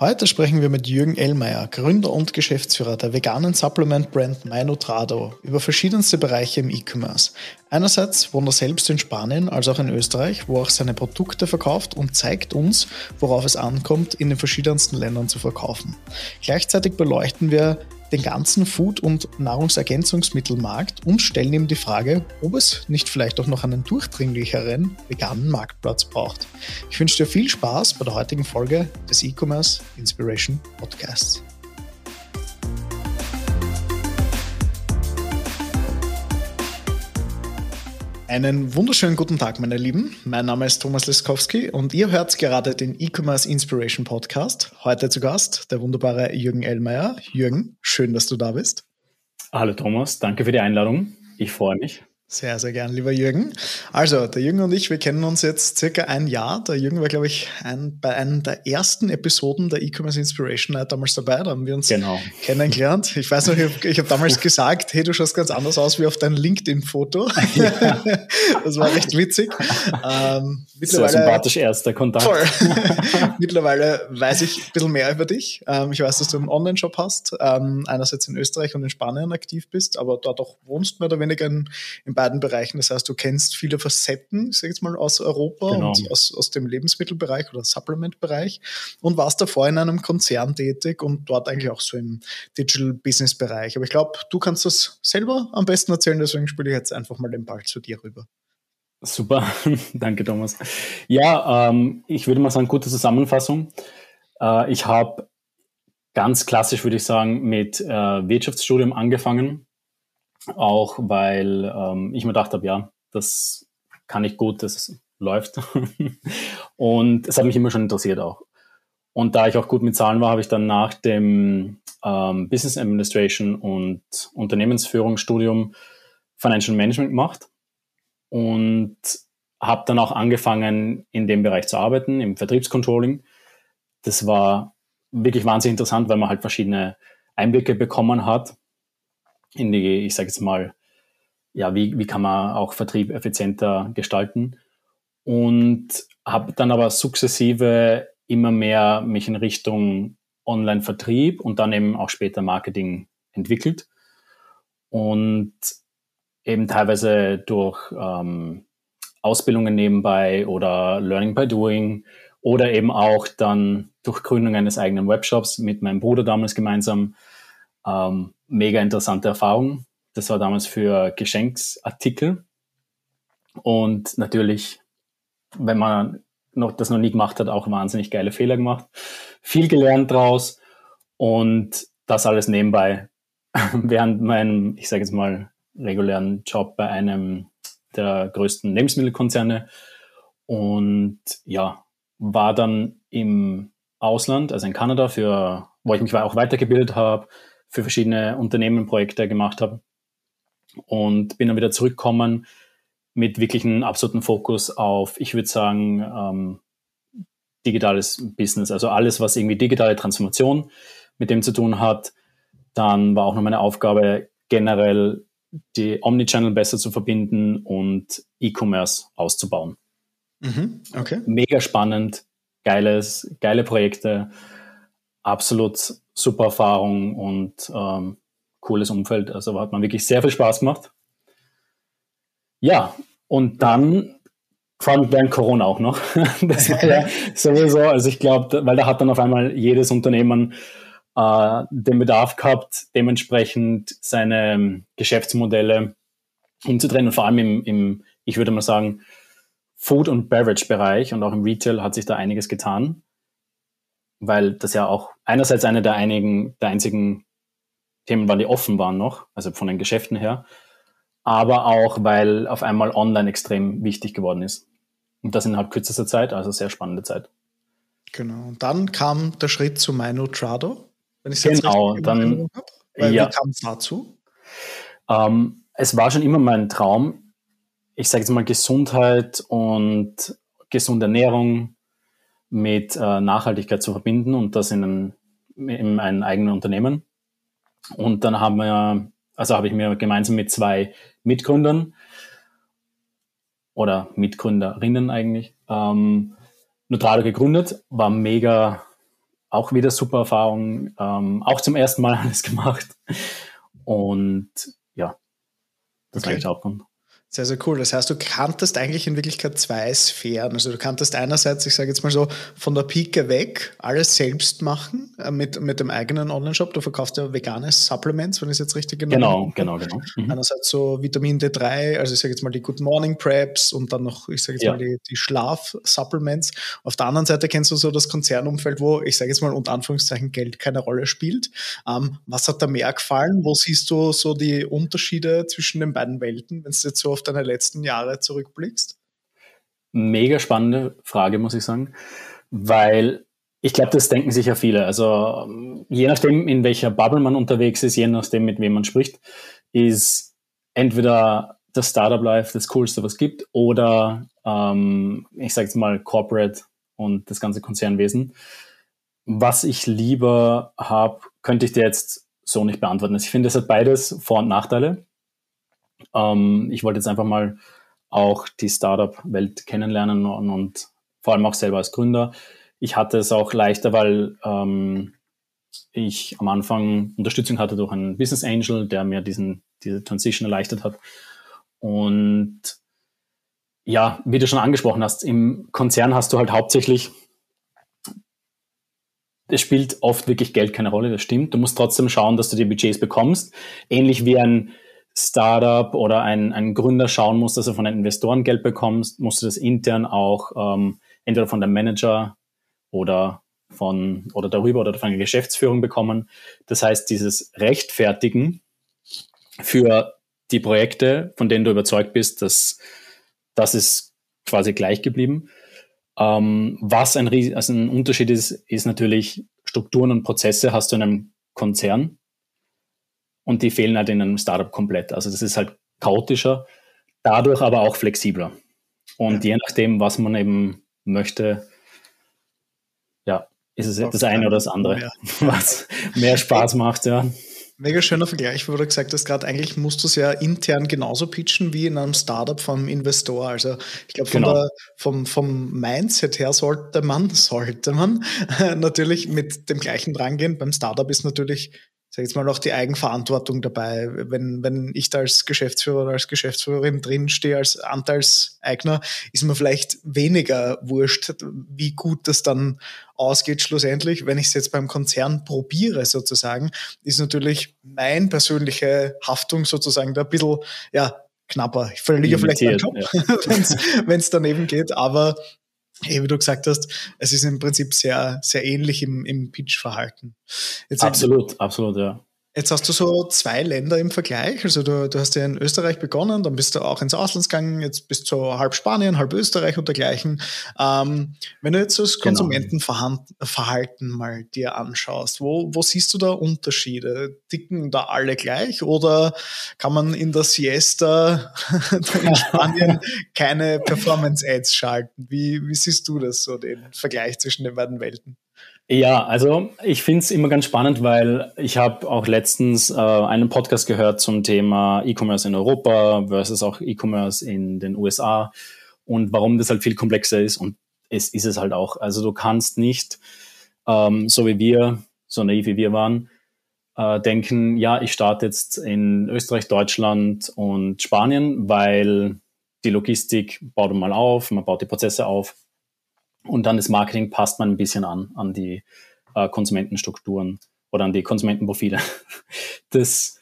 Heute sprechen wir mit Jürgen Ellmeier, Gründer und Geschäftsführer der veganen Supplement-Brand Minotrado, über verschiedenste Bereiche im E-Commerce. Einerseits wohnt er selbst in Spanien, als auch in Österreich, wo er auch seine Produkte verkauft und zeigt uns, worauf es ankommt, in den verschiedensten Ländern zu verkaufen. Gleichzeitig beleuchten wir den ganzen Food- und Nahrungsergänzungsmittelmarkt und stellen ihm die Frage, ob es nicht vielleicht auch noch einen durchdringlicheren veganen Marktplatz braucht. Ich wünsche dir viel Spaß bei der heutigen Folge des E-Commerce Inspiration Podcasts. Einen wunderschönen guten Tag, meine Lieben. Mein Name ist Thomas Leskowski und ihr hört gerade den E-Commerce Inspiration Podcast. Heute zu Gast der wunderbare Jürgen Ellmeier. Jürgen, schön, dass du da bist. Hallo Thomas, danke für die Einladung. Ich freue mich. Sehr, sehr gern, lieber Jürgen. Also, der Jürgen und ich, wir kennen uns jetzt circa ein Jahr. Der Jürgen war, glaube ich, ein, bei einer der ersten Episoden der E-Commerce Inspiration Night damals dabei. Da haben wir uns genau. kennengelernt. Ich weiß noch, ich, habe damals gesagt, hey, du schaust ganz anders aus wie auf dein LinkedIn-Foto. Ja. das war recht witzig. Ähm, mittlerweile, Sehr sympathisch erster Kontakt. Toll. mittlerweile weiß ich ein bisschen mehr über dich. Ähm, ich weiß, dass du einen Online-Shop hast, ähm, einerseits in Österreich und in Spanien aktiv bist, aber dort auch wohnst mehr oder weniger in, in in beiden Bereichen. Das heißt, du kennst viele Facetten, ich sage jetzt mal, aus Europa genau. und aus, aus dem Lebensmittelbereich oder Supplement-Bereich und warst davor in einem Konzern tätig und dort eigentlich auch so im Digital-Business-Bereich. Aber ich glaube, du kannst das selber am besten erzählen, deswegen spiele ich jetzt einfach mal den Ball zu dir rüber. Super, danke Thomas. Ja, ähm, ich würde mal sagen, gute Zusammenfassung. Äh, ich habe ganz klassisch, würde ich sagen, mit äh, Wirtschaftsstudium angefangen auch weil ähm, ich mir gedacht habe, ja, das kann ich gut, das läuft. und es hat mich immer schon interessiert auch. Und da ich auch gut mit Zahlen war, habe ich dann nach dem ähm, Business Administration und Unternehmensführungsstudium Financial Management gemacht und habe dann auch angefangen, in dem Bereich zu arbeiten, im Vertriebscontrolling. Das war wirklich wahnsinnig interessant, weil man halt verschiedene Einblicke bekommen hat in die, ich sage jetzt mal, ja, wie, wie kann man auch Vertrieb effizienter gestalten? Und habe dann aber sukzessive immer mehr mich in Richtung Online-Vertrieb und dann eben auch später Marketing entwickelt. Und eben teilweise durch ähm, Ausbildungen nebenbei oder Learning by Doing oder eben auch dann durch Gründung eines eigenen Webshops mit meinem Bruder damals gemeinsam ähm, mega interessante Erfahrung. Das war damals für Geschenksartikel. Und natürlich, wenn man noch, das noch nie gemacht hat, auch wahnsinnig geile Fehler gemacht. Viel gelernt draus und das alles nebenbei während meinem, ich sage jetzt mal, regulären Job bei einem der größten Lebensmittelkonzerne. Und ja, war dann im Ausland, also in Kanada, für, wo ich mich auch weitergebildet habe, für verschiedene Unternehmen Projekte gemacht habe. Und bin dann wieder zurückgekommen mit wirklich einem absoluten Fokus auf, ich würde sagen, ähm, digitales Business, also alles, was irgendwie digitale Transformation mit dem zu tun hat. Dann war auch noch meine Aufgabe, generell die Omnichannel besser zu verbinden und E-Commerce auszubauen. Mhm, okay. Mega spannend, geiles, geile Projekte, absolut super Erfahrung und ähm, cooles Umfeld. Also hat man wirklich sehr viel Spaß gemacht. Ja, und dann vor allem während Corona auch noch. das war ja sowieso, also ich glaube, weil da hat dann auf einmal jedes Unternehmen äh, den Bedarf gehabt, dementsprechend seine ähm, Geschäftsmodelle umzudrehen und vor allem im, im ich würde mal sagen, Food- und Beverage-Bereich und auch im Retail hat sich da einiges getan weil das ja auch einerseits eine der einigen, der einzigen Themen war, die offen waren noch, also von den Geschäften her, aber auch, weil auf einmal online extrem wichtig geworden ist. Und das innerhalb kürzester Zeit, also sehr spannende Zeit. Genau. Und dann kam der Schritt zu Trado, wenn ich es jetzt genau, richtig dann, habe. Ja. Wie kam es dazu? Ähm, es war schon immer mein Traum, ich sage jetzt mal Gesundheit und gesunde Ernährung, mit äh, Nachhaltigkeit zu verbinden und das in, ein, in ein eigenes Unternehmen. Und dann haben wir, also habe ich mir gemeinsam mit zwei Mitgründern oder Mitgründerinnen eigentlich ähm, Nutrado gegründet, war mega auch wieder super Erfahrung, ähm, auch zum ersten Mal alles gemacht. Und ja, das okay. war eigentlich der Hauptgrund. Sehr, sehr cool. Das heißt, du kanntest eigentlich in Wirklichkeit zwei Sphären. Also du kanntest einerseits, ich sage jetzt mal so, von der Pike weg alles selbst machen äh, mit, mit dem eigenen Online-Shop. Du verkaufst ja vegane Supplements, wenn ich es jetzt richtig genau habe. Genau, genau, genau. Mhm. Einerseits so Vitamin D3, also ich sage jetzt mal die Good Morning Preps und dann noch, ich sage jetzt ja. mal die, die Schlaf-Supplements. Auf der anderen Seite kennst du so das Konzernumfeld, wo, ich sage jetzt mal unter Anführungszeichen, Geld keine Rolle spielt. Ähm, was hat da mehr gefallen? Wo siehst du so die Unterschiede zwischen den beiden Welten, wenn es jetzt so auf deine letzten Jahre zurückblickst? Mega spannende Frage, muss ich sagen, weil ich glaube, das denken sich ja viele. Also je nachdem, in welcher Bubble man unterwegs ist, je nachdem, mit wem man spricht, ist entweder das Startup Life das Coolste, was es gibt, oder ähm, ich sage jetzt mal Corporate und das ganze Konzernwesen. Was ich lieber habe, könnte ich dir jetzt so nicht beantworten. Also ich finde, es hat beides Vor- und Nachteile. Ähm, ich wollte jetzt einfach mal auch die Startup-Welt kennenlernen und, und, vor allem auch selber als Gründer. Ich hatte es auch leichter, weil ähm, ich am Anfang Unterstützung hatte durch einen Business Angel, der mir diesen, diese Transition erleichtert hat. Und ja, wie du schon angesprochen hast, im Konzern hast du halt hauptsächlich, es spielt oft wirklich Geld keine Rolle, das stimmt. Du musst trotzdem schauen, dass du die Budgets bekommst. Ähnlich wie ein Startup oder ein, ein Gründer schauen muss, dass er von den Investoren Geld bekommt, musst du das intern auch ähm, entweder von dem Manager oder von oder darüber oder von der Geschäftsführung bekommen. Das heißt, dieses Rechtfertigen für die Projekte, von denen du überzeugt bist, dass das ist quasi gleich geblieben. Ähm, was ein, also ein Unterschied ist, ist natürlich Strukturen und Prozesse hast du in einem Konzern und die fehlen halt in einem Startup komplett. Also das ist halt chaotischer, dadurch aber auch flexibler. Und ja. je nachdem, was man eben möchte, ja, ist es das eine oder das andere, ja. was mehr Spaß macht, ja. Mega schöner Vergleich, wo du gesagt hast, gerade eigentlich musst du es ja intern genauso pitchen wie in einem Startup vom Investor. Also ich glaube, genau. vom, vom Mindset her sollte man, sollte man natürlich mit dem gleichen drangehen. Beim Startup ist natürlich sag jetzt mal, auch die Eigenverantwortung dabei. Wenn, wenn ich da als Geschäftsführer oder als Geschäftsführerin drinstehe, als Anteilseigner, ist mir vielleicht weniger wurscht, wie gut das dann ausgeht schlussendlich. Wenn ich es jetzt beim Konzern probiere sozusagen, ist natürlich meine persönliche Haftung sozusagen da ein bisschen, ja, knapper. Ich verliere vielleicht meinen Job, ja. wenn es daneben geht, aber Wie du gesagt hast, es ist im Prinzip sehr, sehr ähnlich im, im Pitch-Verhalten. Absolut, absolut, ja. Jetzt hast du so zwei Länder im Vergleich. Also du, du hast ja in Österreich begonnen, dann bist du auch ins Ausland gegangen, jetzt bist du halb Spanien, halb Österreich und dergleichen. Ähm, wenn du jetzt das genau. Konsumentenverhalten mal dir anschaust, wo, wo siehst du da Unterschiede? Dicken da alle gleich oder kann man in der Siesta in Spanien keine Performance-Ads schalten? Wie, wie siehst du das so, den Vergleich zwischen den beiden Welten? Ja, also ich finde es immer ganz spannend, weil ich habe auch letztens äh, einen Podcast gehört zum Thema E-Commerce in Europa versus auch E-Commerce in den USA und warum das halt viel komplexer ist und es ist es halt auch. Also du kannst nicht, ähm, so wie wir, so naiv wie wir waren, äh, denken, ja, ich starte jetzt in Österreich, Deutschland und Spanien, weil die Logistik baut man mal auf, man baut die Prozesse auf und dann das Marketing passt man ein bisschen an, an die äh, Konsumentenstrukturen oder an die Konsumentenprofile. Das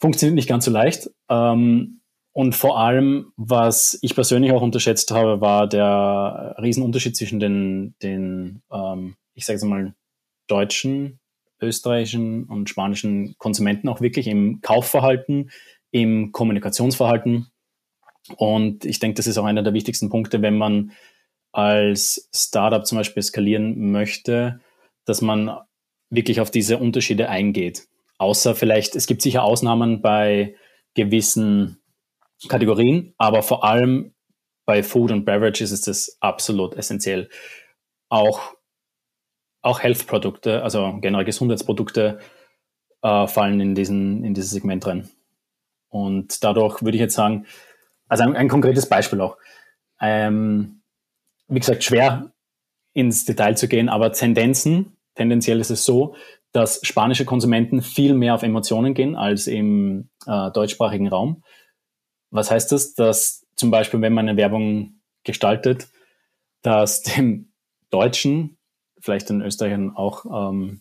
funktioniert nicht ganz so leicht. Ähm, und vor allem, was ich persönlich auch unterschätzt habe, war der Riesenunterschied zwischen den, den ähm, ich sage es mal, deutschen, österreichischen und spanischen Konsumenten auch wirklich im Kaufverhalten, im Kommunikationsverhalten. Und ich denke, das ist auch einer der wichtigsten Punkte, wenn man als Startup zum Beispiel skalieren möchte, dass man wirklich auf diese Unterschiede eingeht. Außer vielleicht, es gibt sicher Ausnahmen bei gewissen Kategorien, aber vor allem bei Food und Beverage ist das absolut essentiell. Auch, auch Health-Produkte, also generell Gesundheitsprodukte, äh, fallen in, diesen, in dieses Segment rein. Und dadurch würde ich jetzt sagen, also ein, ein konkretes Beispiel auch. Ähm, wie gesagt, schwer ins Detail zu gehen, aber Tendenzen tendenziell ist es so, dass spanische Konsumenten viel mehr auf Emotionen gehen als im äh, deutschsprachigen Raum. Was heißt das? Dass zum Beispiel, wenn man eine Werbung gestaltet, dass dem Deutschen, vielleicht den Österreichern auch, ähm,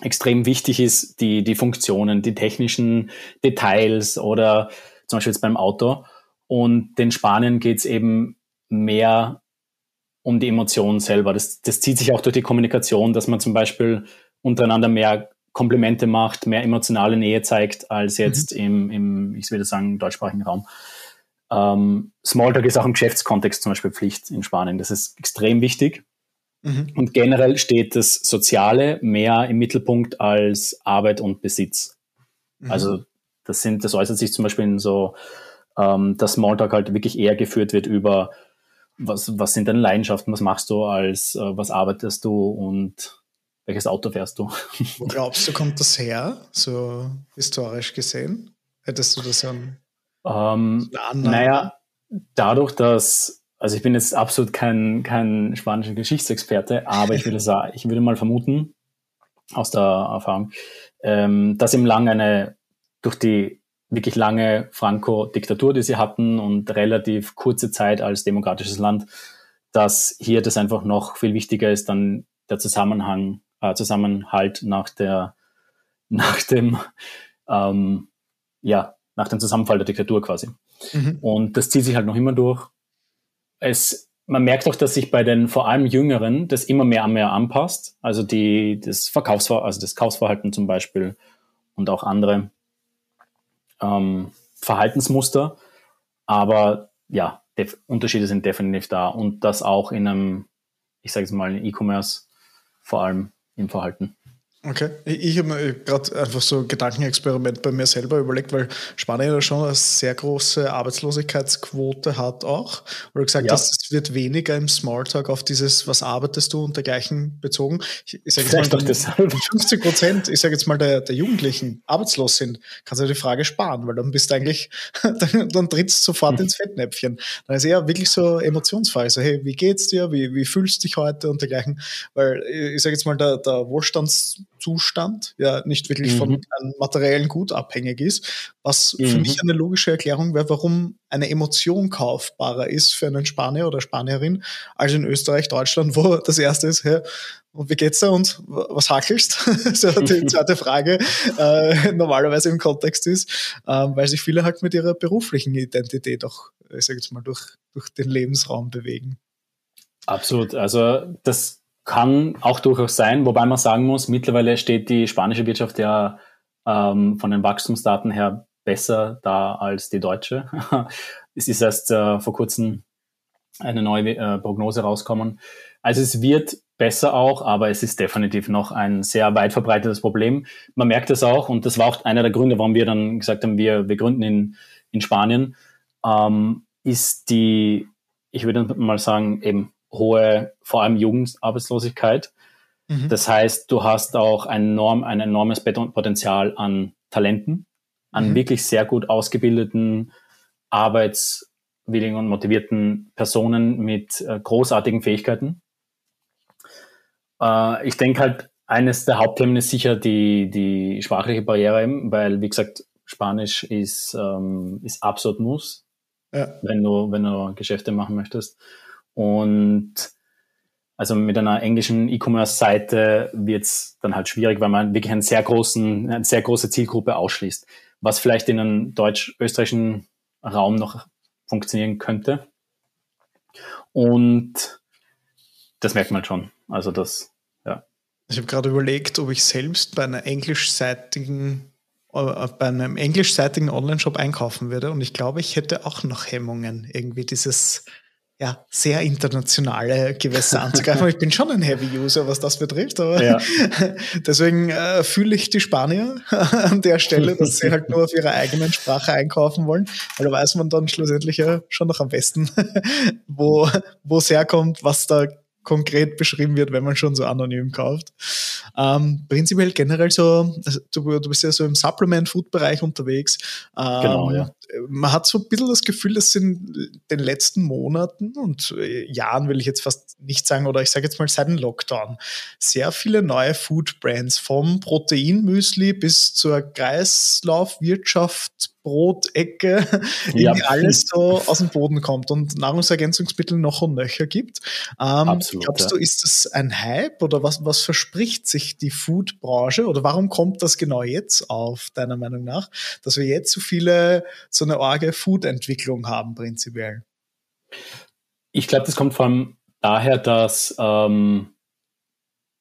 extrem wichtig ist, die, die Funktionen, die technischen Details oder zum Beispiel jetzt beim Auto. Und den Spaniern geht es eben mehr um die Emotionen selber. Das, das zieht sich auch durch die Kommunikation, dass man zum Beispiel untereinander mehr Komplimente macht, mehr emotionale Nähe zeigt, als jetzt mhm. im, im, ich würde sagen, deutschsprachigen Raum. Ähm, Smalltalk ist auch im Geschäftskontext zum Beispiel Pflicht in Spanien. Das ist extrem wichtig. Mhm. Und generell steht das Soziale mehr im Mittelpunkt als Arbeit und Besitz. Mhm. Also das sind, das äußert sich zum Beispiel in so, ähm, dass Smalltalk halt wirklich eher geführt wird über was, was sind deine Leidenschaften, was machst du als, äh, was arbeitest du und welches Auto fährst du? Wo glaubst du, kommt das her, so historisch gesehen? Hättest du das an? Ähm, naja, dadurch, dass, also ich bin jetzt absolut kein, kein spanischer Geschichtsexperte, aber ich würde sagen, ich würde mal vermuten, aus der Erfahrung, ähm, dass im Lang eine, durch die wirklich lange Franco-Diktatur, die sie hatten und relativ kurze Zeit als demokratisches Land, dass hier das einfach noch viel wichtiger ist, dann der Zusammenhang äh, Zusammenhalt nach der, nach dem, ähm, ja, nach dem Zusammenfall der Diktatur quasi. Mhm. Und das zieht sich halt noch immer durch. Es, man merkt auch, dass sich bei den vor allem Jüngeren das immer mehr und mehr anpasst. Also die, das Verkaufsverhalten, also das Kaufsverhalten zum Beispiel und auch andere ähm, Verhaltensmuster. Aber ja, Unterschiede sind definitiv da und das auch in einem, ich sage jetzt mal, in E-Commerce vor allem im Verhalten. Okay, ich habe mir gerade einfach so ein Gedankenexperiment bei mir selber überlegt, weil Spanien ja schon eine sehr große Arbeitslosigkeitsquote hat auch, weil du gesagt ja. hast, es wird weniger im Smalltalk auf dieses, was arbeitest du und dergleichen bezogen. Ich, ich sage jetzt mal, wenn 50 Prozent, ich sage jetzt mal, der, der Jugendlichen arbeitslos sind, kannst du die Frage sparen, weil dann bist du eigentlich, dann, dann trittst du sofort hm. ins Fettnäpfchen. Dann ist eher wirklich so emotionsfrei, so hey, wie geht's dir, wie, wie fühlst du dich heute und dergleichen, weil ich sage jetzt mal, der, der Wohlstands Zustand, ja nicht wirklich mhm. von einem materiellen Gut abhängig ist, was mhm. für mich eine logische Erklärung wäre, warum eine Emotion kaufbarer ist für einen Spanier oder Spanierin als in Österreich, Deutschland, wo das erste ist, hey, und wie geht's da und was hakelst? so die zweite Frage äh, normalerweise im Kontext ist, äh, weil sich viele halt mit ihrer beruflichen Identität auch, ich sag jetzt mal, durch, durch den Lebensraum bewegen. Absolut. Also das kann auch durchaus sein, wobei man sagen muss, mittlerweile steht die spanische Wirtschaft ja ähm, von den Wachstumsdaten her besser da als die deutsche. es ist erst äh, vor kurzem eine neue äh, Prognose rauskommen. Also es wird besser auch, aber es ist definitiv noch ein sehr weit verbreitetes Problem. Man merkt es auch und das war auch einer der Gründe, warum wir dann gesagt haben, wir, wir gründen in, in Spanien, ähm, ist die, ich würde mal sagen, eben hohe, vor allem Jugendarbeitslosigkeit. Mhm. Das heißt, du hast auch ein, enorm, ein enormes Potenzial an Talenten, an mhm. wirklich sehr gut ausgebildeten, arbeitswilligen und motivierten Personen mit äh, großartigen Fähigkeiten. Äh, ich denke halt, eines der Hauptthemen ist sicher die, die sprachliche Barriere, weil, wie gesagt, Spanisch ist, ähm, ist absolut Muss, ja. wenn, du, wenn du Geschäfte machen möchtest. Und also mit einer englischen E-Commerce-Seite wird es dann halt schwierig, weil man wirklich einen sehr großen, eine sehr große Zielgruppe ausschließt, was vielleicht in einem deutsch-österreichischen Raum noch funktionieren könnte. Und das merkt man schon. Also das, ja. Ich habe gerade überlegt, ob ich selbst bei einer englischseitigen äh, bei einem englischseitigen Online-Shop einkaufen würde. Und ich glaube, ich hätte auch noch Hemmungen, irgendwie dieses ja, sehr internationale Gewässer anzugreifen. ich bin schon ein Heavy-User, was das betrifft, aber ja. deswegen äh, fühle ich die Spanier an der Stelle, dass sie halt nur auf ihrer eigenen Sprache einkaufen wollen, weil da weiß man dann schlussendlich ja schon noch am besten, wo es herkommt, was da konkret beschrieben wird, wenn man schon so anonym kauft. Ähm, prinzipiell generell so, also du, du bist ja so im Supplement-Food-Bereich unterwegs. Ähm, genau, ja. Man hat so ein bisschen das Gefühl, dass in den letzten Monaten und äh, Jahren will ich jetzt fast nicht sagen, oder ich sage jetzt mal seit dem Lockdown, sehr viele neue Food-Brands vom Proteinmüsli bis zur Kreislaufwirtschaft Brotecke, ja. die alles so aus dem Boden kommt und Nahrungsergänzungsmittel noch und nöcher gibt. Ähm, Absolut, glaubst ja. du, ist das ein Hype oder was, was verspricht sich die Foodbranche oder warum kommt das genau jetzt auf, deiner Meinung nach, dass wir jetzt so viele, so eine arge Food-Entwicklung haben prinzipiell? Ich glaube, das kommt vor allem daher, dass ähm,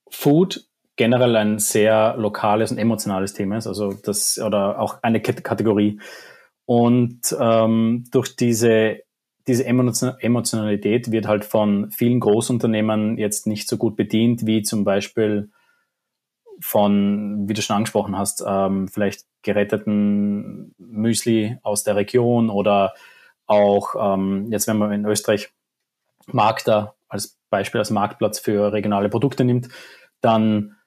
Food generell ein sehr lokales und emotionales Thema ist, also das oder auch eine Kategorie. Und ähm, durch diese, diese Emotionalität wird halt von vielen Großunternehmen jetzt nicht so gut bedient, wie zum Beispiel von, wie du schon angesprochen hast, ähm, vielleicht geretteten Müsli aus der Region oder auch ähm, jetzt, wenn man in Österreich Markter als Beispiel als Marktplatz für regionale Produkte nimmt, dann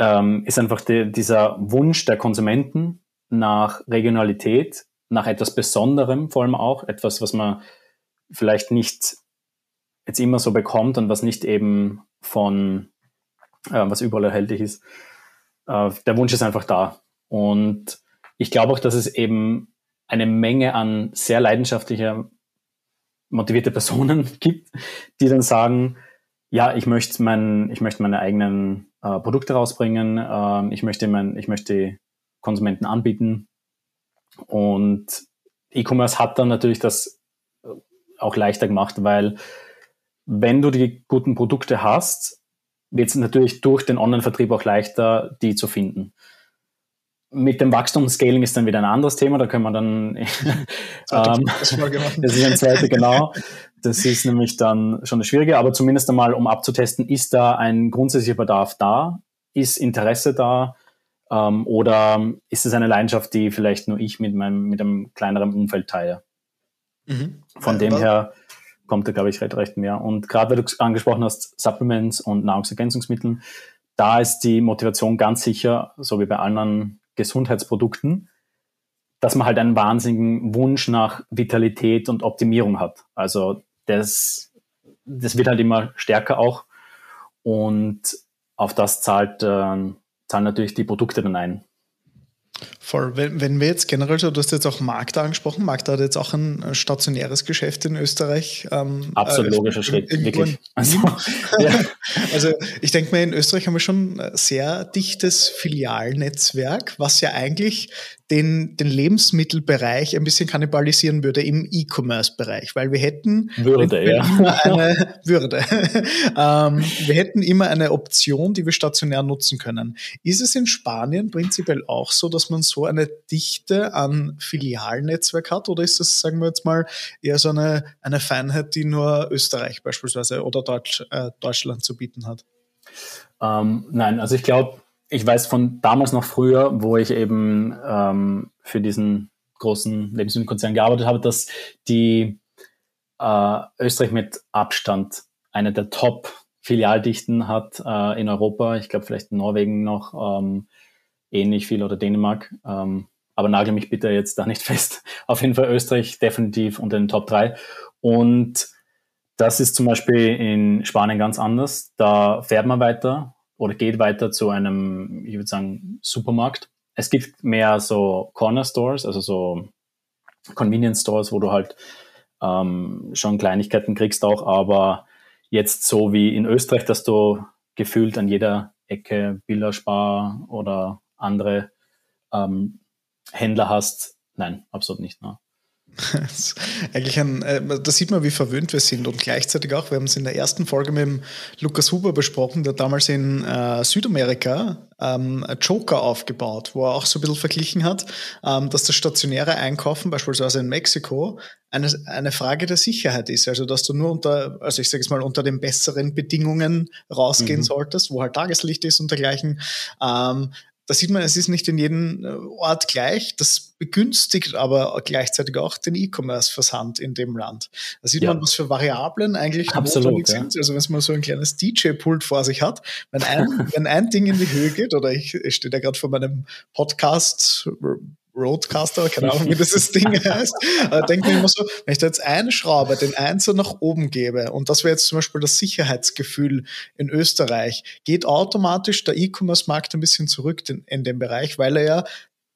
ähm, ist einfach die, dieser Wunsch der Konsumenten nach Regionalität, nach etwas Besonderem vor allem auch, etwas, was man vielleicht nicht jetzt immer so bekommt und was nicht eben von, äh, was überall erhältlich ist. Äh, der Wunsch ist einfach da. Und ich glaube auch, dass es eben eine Menge an sehr leidenschaftlicher, motivierte Personen gibt, die dann sagen, ja, ich möchte mein, ich möchte meine eigenen äh, Produkte rausbringen, äh, ich möchte mein, ich möchte Konsumenten anbieten und E-Commerce hat dann natürlich das äh, auch leichter gemacht, weil wenn du die guten Produkte hast, wird es natürlich durch den Online-Vertrieb auch leichter, die zu finden. Mit dem Wachstumsscaling ist dann wieder ein anderes Thema, da können wir dann, ähm, das ist ein zweiter, genau. Das ist nämlich dann schon das Schwierige, aber zumindest einmal, um abzutesten, ist da ein grundsätzlicher Bedarf da? Ist Interesse da? Ähm, oder ist es eine Leidenschaft, die vielleicht nur ich mit meinem, mit einem kleineren Umfeld teile? Mhm. Von dem her kommt da, glaube ich, recht, recht mehr. Und gerade weil du angesprochen hast, Supplements und Nahrungsergänzungsmitteln, da ist die Motivation ganz sicher, so wie bei anderen Gesundheitsprodukten, dass man halt einen wahnsinnigen Wunsch nach Vitalität und Optimierung hat. Also das, das wird halt immer stärker auch. Und auf das zahlt, äh, zahlen natürlich die Produkte dann ein. Voll. Wenn, wenn wir jetzt generell so, du hast jetzt auch Magda angesprochen, Magda hat jetzt auch ein stationäres Geschäft in Österreich. Ähm, Absolut äh, logischer Schritt, wirklich. Also, ja. also ich denke mal, in Österreich haben wir schon ein sehr dichtes Filialnetzwerk, was ja eigentlich den, den Lebensmittelbereich ein bisschen kannibalisieren würde im E-Commerce-Bereich, weil wir hätten würde, ja. eine Würde. ähm, wir hätten immer eine Option, die wir stationär nutzen können. Ist es in Spanien prinzipiell auch so, dass man so eine Dichte an Filialnetzwerk hat oder ist das, sagen wir jetzt mal, eher so eine, eine Feinheit, die nur Österreich beispielsweise oder Deutsch, äh, Deutschland zu bieten hat? Ähm, nein, also ich glaube, ich weiß von damals noch früher, wo ich eben ähm, für diesen großen Lebensmittelkonzern gearbeitet habe, dass die äh, Österreich mit Abstand eine der Top-Filialdichten hat äh, in Europa. Ich glaube vielleicht Norwegen noch ähm, ähnlich viel oder Dänemark. Ähm, aber nagel mich bitte jetzt da nicht fest. Auf jeden Fall Österreich definitiv unter den Top 3. Und das ist zum Beispiel in Spanien ganz anders. Da fährt man weiter oder geht weiter zu einem, ich würde sagen, Supermarkt. Es gibt mehr so Corner Stores, also so Convenience Stores, wo du halt ähm, schon Kleinigkeiten kriegst auch, aber jetzt so wie in Österreich, dass du gefühlt an jeder Ecke Bilderspar oder andere ähm, Händler hast, nein, absolut nicht. Ne? eigentlich ein, äh, da sieht man, wie verwöhnt wir sind und gleichzeitig auch, wir haben es in der ersten Folge mit dem Lukas Huber besprochen, der damals in äh, Südamerika ähm, Joker aufgebaut, wo er auch so ein bisschen verglichen hat, ähm, dass das stationäre Einkaufen beispielsweise in Mexiko eine, eine Frage der Sicherheit ist. Also dass du nur unter, also ich sage es mal, unter den besseren Bedingungen rausgehen mhm. solltest, wo halt Tageslicht ist und dergleichen. Ähm, da sieht man, es ist nicht in jedem äh, Ort gleich. Das begünstigt aber gleichzeitig auch den E-Commerce-Versand in dem Land. Da sieht ja. man, was für Variablen eigentlich Absolut, ja. sind. Also wenn man so ein kleines DJ-Pult vor sich hat, wenn ein, wenn ein Ding in die Höhe geht, oder ich, ich stehe da gerade vor meinem Podcast Roadcaster, keine Ahnung, wie das Ding heißt. Da denke ich immer so, wenn ich da jetzt eine Schraube, den Einser nach oben gebe, und das wäre jetzt zum Beispiel das Sicherheitsgefühl in Österreich, geht automatisch der E-Commerce-Markt ein bisschen zurück in, in den Bereich, weil er ja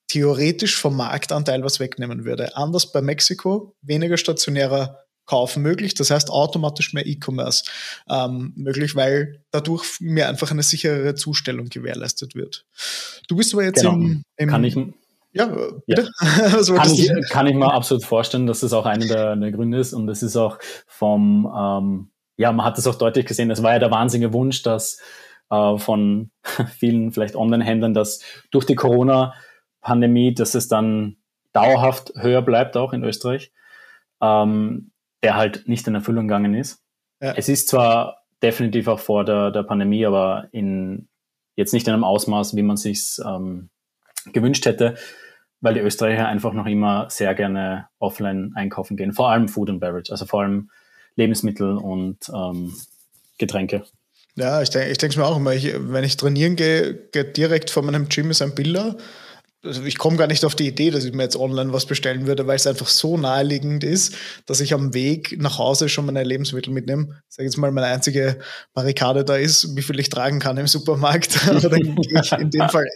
theoretisch vom Marktanteil was wegnehmen würde. Anders bei Mexiko, weniger stationärer Kauf möglich, das heißt automatisch mehr E-Commerce ähm, möglich, weil dadurch mir einfach eine sicherere Zustellung gewährleistet wird. Du bist aber jetzt genau. im, im Kann ich ja, bitte. Ja. kann, ich, kann ich mir absolut vorstellen, dass das auch einer der, der Gründe ist. Und es ist auch vom, ähm, ja, man hat es auch deutlich gesehen, es war ja der wahnsinnige Wunsch, dass äh, von vielen vielleicht Online-Händlern, dass durch die Corona-Pandemie, dass es dann dauerhaft höher bleibt, auch in Österreich, ähm, der halt nicht in Erfüllung gegangen ist. Ja. Es ist zwar definitiv auch vor der, der Pandemie, aber in, jetzt nicht in einem Ausmaß, wie man sich ähm, gewünscht hätte weil die Österreicher einfach noch immer sehr gerne offline einkaufen gehen, vor allem Food and Beverage, also vor allem Lebensmittel und ähm, Getränke. Ja, ich denke ich mir auch immer, ich, wenn ich trainieren gehe, geht direkt vor meinem Gym ist ein Bilder also ich komme gar nicht auf die Idee, dass ich mir jetzt online was bestellen würde, weil es einfach so naheliegend ist, dass ich am Weg nach Hause schon meine Lebensmittel mitnehme. Ich sage jetzt mal, meine einzige Barrikade da ist, wie viel ich tragen kann im Supermarkt. Aber dann gehe ich in dem Fall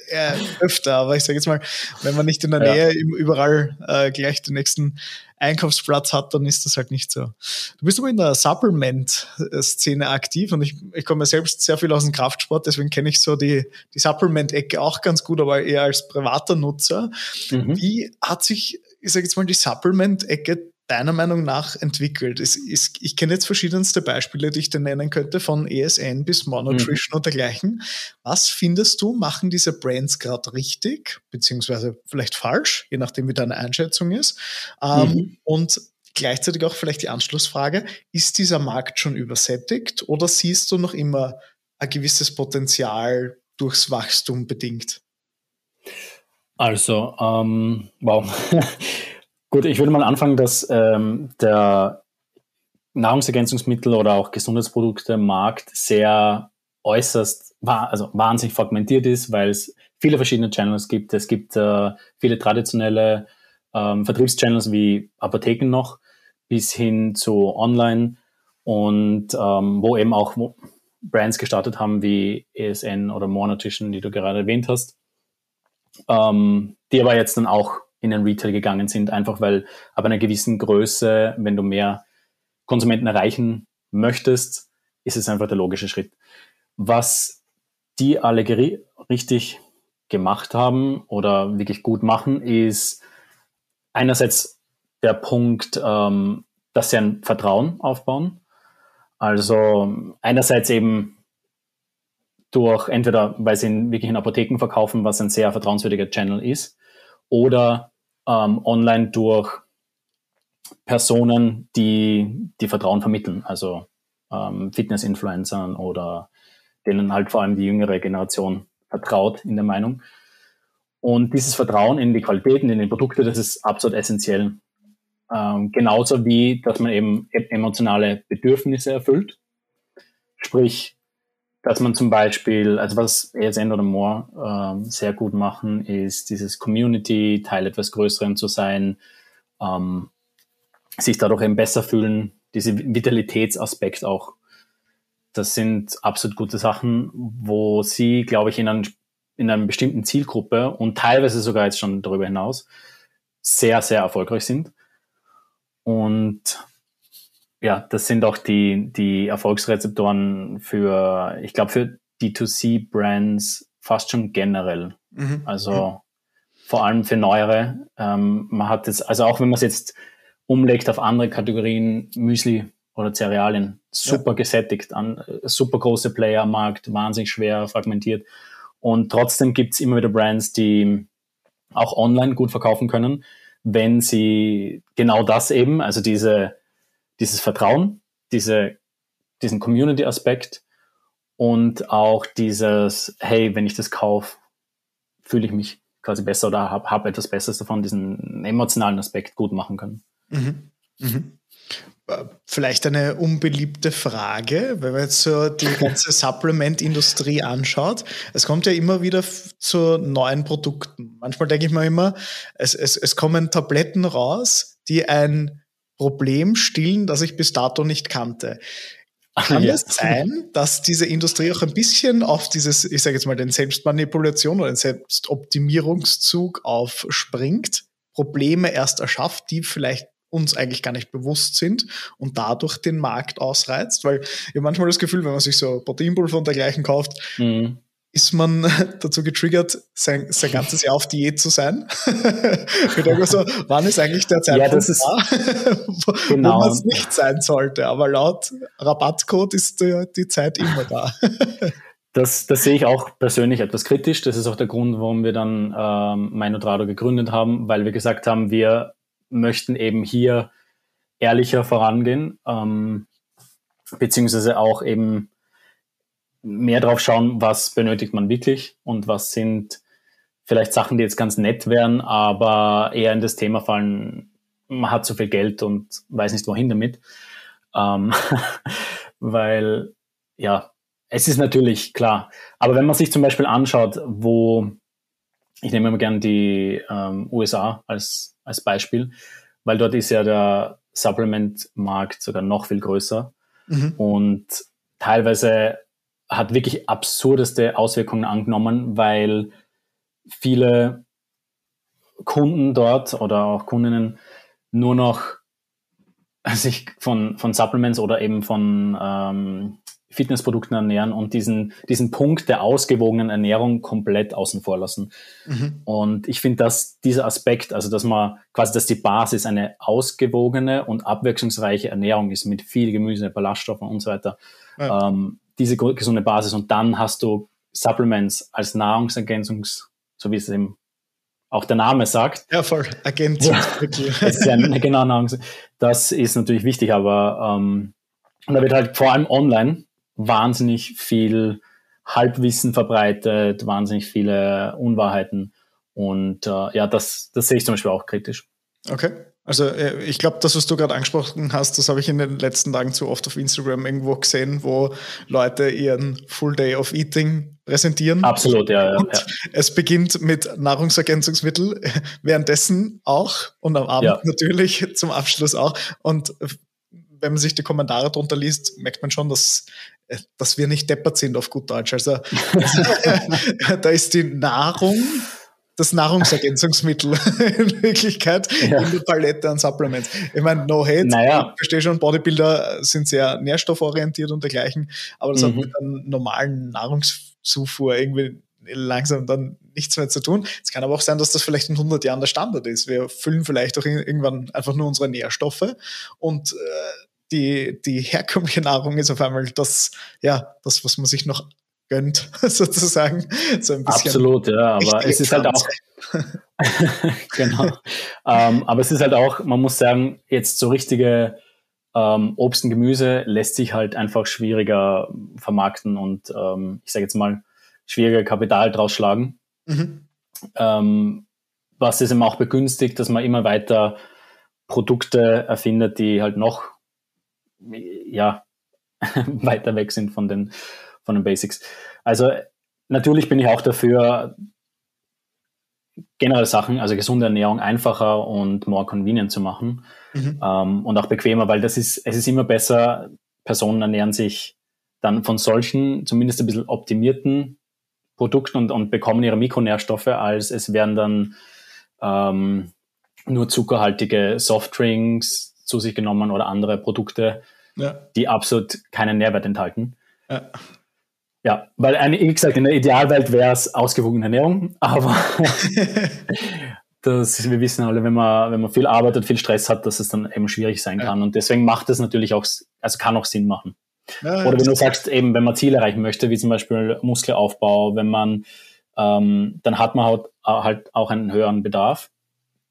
öfter. Aber ich sage jetzt mal, wenn man nicht in der Nähe ja. überall äh, gleich den nächsten Einkaufsplatz hat, dann ist das halt nicht so. Du bist aber in der Supplement-Szene aktiv und ich, ich komme ja selbst sehr viel aus dem Kraftsport, deswegen kenne ich so die, die Supplement-Ecke auch ganz gut, aber eher als privater Nutzer. Mhm. Wie hat sich, ich sage jetzt mal, die Supplement-Ecke deiner Meinung nach entwickelt? Es ist, ich kenne jetzt verschiedenste Beispiele, die ich dir nennen könnte, von ESN bis Monotrition mhm. und dergleichen. Was findest du, machen diese Brands gerade richtig, beziehungsweise vielleicht falsch, je nachdem, wie deine Einschätzung ist? Ähm, mhm. Und gleichzeitig auch vielleicht die Anschlussfrage, ist dieser Markt schon übersättigt oder siehst du noch immer ein gewisses Potenzial durchs Wachstum bedingt? Also, ähm, wow. Gut, ich würde mal anfangen, dass ähm, der Nahrungsergänzungsmittel oder auch Gesundheitsprodukte-Markt sehr äußerst, also wahnsinnig fragmentiert ist, weil es viele verschiedene Channels gibt. Es gibt äh, viele traditionelle ähm, Vertriebschannels wie Apotheken noch, bis hin zu Online und ähm, wo eben auch Brands gestartet haben wie ESN oder More Nutrition, die du gerade erwähnt hast, ähm, die aber jetzt dann auch in den Retail gegangen sind, einfach weil ab einer gewissen Größe, wenn du mehr Konsumenten erreichen möchtest, ist es einfach der logische Schritt. Was die alle richtig gemacht haben oder wirklich gut machen, ist einerseits der Punkt, ähm, dass sie ein Vertrauen aufbauen. Also einerseits eben durch entweder, weil sie in, wirklich in Apotheken verkaufen, was ein sehr vertrauenswürdiger Channel ist, oder ähm, online durch Personen, die, die Vertrauen vermitteln, also ähm, Fitness-Influencern oder denen halt vor allem die jüngere Generation vertraut in der Meinung. Und dieses Vertrauen in die Qualitäten, in die Produkte, das ist absolut essentiell. Ähm, genauso wie, dass man eben e-, emotionale Bedürfnisse erfüllt. Sprich, dass man zum Beispiel, also was ESN oder More äh, sehr gut machen, ist dieses Community, Teil etwas Größeren zu sein, ähm, sich dadurch eben besser fühlen, diese Vitalitätsaspekt auch. Das sind absolut gute Sachen, wo sie, glaube ich, in, einem, in einer bestimmten Zielgruppe und teilweise sogar jetzt schon darüber hinaus sehr, sehr erfolgreich sind. Und ja, das sind auch die, die Erfolgsrezeptoren für, ich glaube, für D2C-Brands fast schon generell. Mhm. Also mhm. vor allem für neuere. Ähm, man hat es, also auch wenn man es jetzt umlegt auf andere Kategorien, Müsli oder Cerealien, super ja. gesättigt, an, super große Player am Markt, wahnsinnig schwer fragmentiert. Und trotzdem gibt's immer wieder Brands, die auch online gut verkaufen können, wenn sie genau das eben, also diese dieses Vertrauen, diese, diesen Community-Aspekt und auch dieses, hey, wenn ich das kaufe, fühle ich mich quasi besser oder habe hab etwas Besseres davon, diesen emotionalen Aspekt gut machen können. Mhm. Mhm. Äh, vielleicht eine unbeliebte Frage, wenn man jetzt so die ganze Supplement-Industrie anschaut. Es kommt ja immer wieder zu neuen Produkten. Manchmal denke ich mir immer, es, es, es kommen Tabletten raus, die ein Problem stillen, das ich bis dato nicht kannte. Kann ja. es sein, dass diese Industrie auch ein bisschen auf dieses, ich sage jetzt mal, den Selbstmanipulation oder den Selbstoptimierungszug aufspringt, Probleme erst erschafft, die vielleicht uns eigentlich gar nicht bewusst sind und dadurch den Markt ausreizt? Weil ich habe manchmal das Gefühl, wenn man sich so Proteinpulver und dergleichen kauft, mhm ist man dazu getriggert, sein, sein ganzes Jahr auf Diät zu sein. ich denke so, wann ist eigentlich der Zeitpunkt ja, das ist, da, wo, genau. man es nicht sein sollte? Aber laut Rabattcode ist die, die Zeit immer da. Das, das sehe ich auch persönlich etwas kritisch. Das ist auch der Grund, warum wir dann ähm, Minotrado gegründet haben, weil wir gesagt haben, wir möchten eben hier ehrlicher vorangehen, ähm, beziehungsweise auch eben mehr drauf schauen, was benötigt man wirklich und was sind vielleicht Sachen, die jetzt ganz nett wären, aber eher in das Thema fallen, man hat zu viel Geld und weiß nicht wohin damit. Ähm, weil, ja, es ist natürlich klar. Aber wenn man sich zum Beispiel anschaut, wo, ich nehme immer gern die ähm, USA als, als Beispiel, weil dort ist ja der Supplement-Markt sogar noch viel größer mhm. und teilweise hat wirklich absurdeste Auswirkungen angenommen, weil viele Kunden dort oder auch Kundinnen nur noch sich von, von Supplements oder eben von ähm, Fitnessprodukten ernähren und diesen, diesen Punkt der ausgewogenen Ernährung komplett außen vor lassen. Mhm. Und ich finde, dass dieser Aspekt, also dass man quasi, dass die Basis eine ausgewogene und abwechslungsreiche Ernährung ist mit viel Gemüse, Ballaststoffen und so weiter, ja. ähm, diese gesunde Basis und dann hast du Supplements als Nahrungsergänzungs, so wie es eben auch der Name sagt. Ja, voll, Ergänzungsmittel. Ja, ist ja genau Nahrungs das ist natürlich wichtig, aber ähm, da wird halt vor allem online wahnsinnig viel Halbwissen verbreitet, wahnsinnig viele Unwahrheiten und äh, ja, das, das sehe ich zum Beispiel auch kritisch. Okay. Also äh, ich glaube, das, was du gerade angesprochen hast, das habe ich in den letzten Tagen zu oft auf Instagram irgendwo gesehen, wo Leute ihren Full Day of Eating präsentieren. Absolut, ja. ja, ja. Es beginnt mit Nahrungsergänzungsmittel, währenddessen auch und am Abend ja. natürlich zum Abschluss auch. Und wenn man sich die Kommentare drunter liest, merkt man schon, dass, äh, dass wir nicht deppert sind auf gut Deutsch. Also da ist die Nahrung das Nahrungsergänzungsmittel in Wirklichkeit ja. in der Palette an Supplements. Ich meine, no hate, naja. ich verstehe schon, Bodybuilder sind sehr nährstofforientiert und dergleichen, aber das mhm. hat mit einer normalen Nahrungszufuhr irgendwie langsam dann nichts mehr zu tun. Es kann aber auch sein, dass das vielleicht in 100 Jahren der Standard ist. Wir füllen vielleicht auch irgendwann einfach nur unsere Nährstoffe und äh, die, die herkömmliche Nahrung ist auf einmal das, ja, das, was man sich noch gönnt, sozusagen. So ein bisschen Absolut, ja, aber es ist halt auch. genau. ähm, aber es ist halt auch, man muss sagen, jetzt so richtige ähm, Obst und Gemüse lässt sich halt einfach schwieriger vermarkten und ähm, ich sage jetzt mal schwieriger Kapital draus schlagen. Mhm. Ähm, was es eben auch begünstigt, dass man immer weiter Produkte erfindet, die halt noch ja, weiter weg sind von den von den Basics. Also natürlich bin ich auch dafür, generell Sachen, also gesunde Ernährung einfacher und more convenient zu machen mhm. ähm, und auch bequemer, weil das ist, es ist immer besser, Personen ernähren sich dann von solchen, zumindest ein bisschen optimierten Produkten und, und bekommen ihre Mikronährstoffe, als es werden dann ähm, nur zuckerhaltige Softdrinks zu sich genommen oder andere Produkte, ja. die absolut keinen Nährwert enthalten. Ja. Ja, weil, eine, wie gesagt, in der Idealwelt wäre es ausgewogene Ernährung, aber das, wir wissen alle, wenn man, wenn man viel arbeitet, viel Stress hat, dass es dann eben schwierig sein kann. Ja. Und deswegen macht es natürlich auch, also kann auch Sinn machen. Ja, Oder wenn du sagst, eben, wenn man Ziele erreichen möchte, wie zum Beispiel Muskelaufbau, wenn man, ähm, dann hat man halt, halt auch einen höheren Bedarf,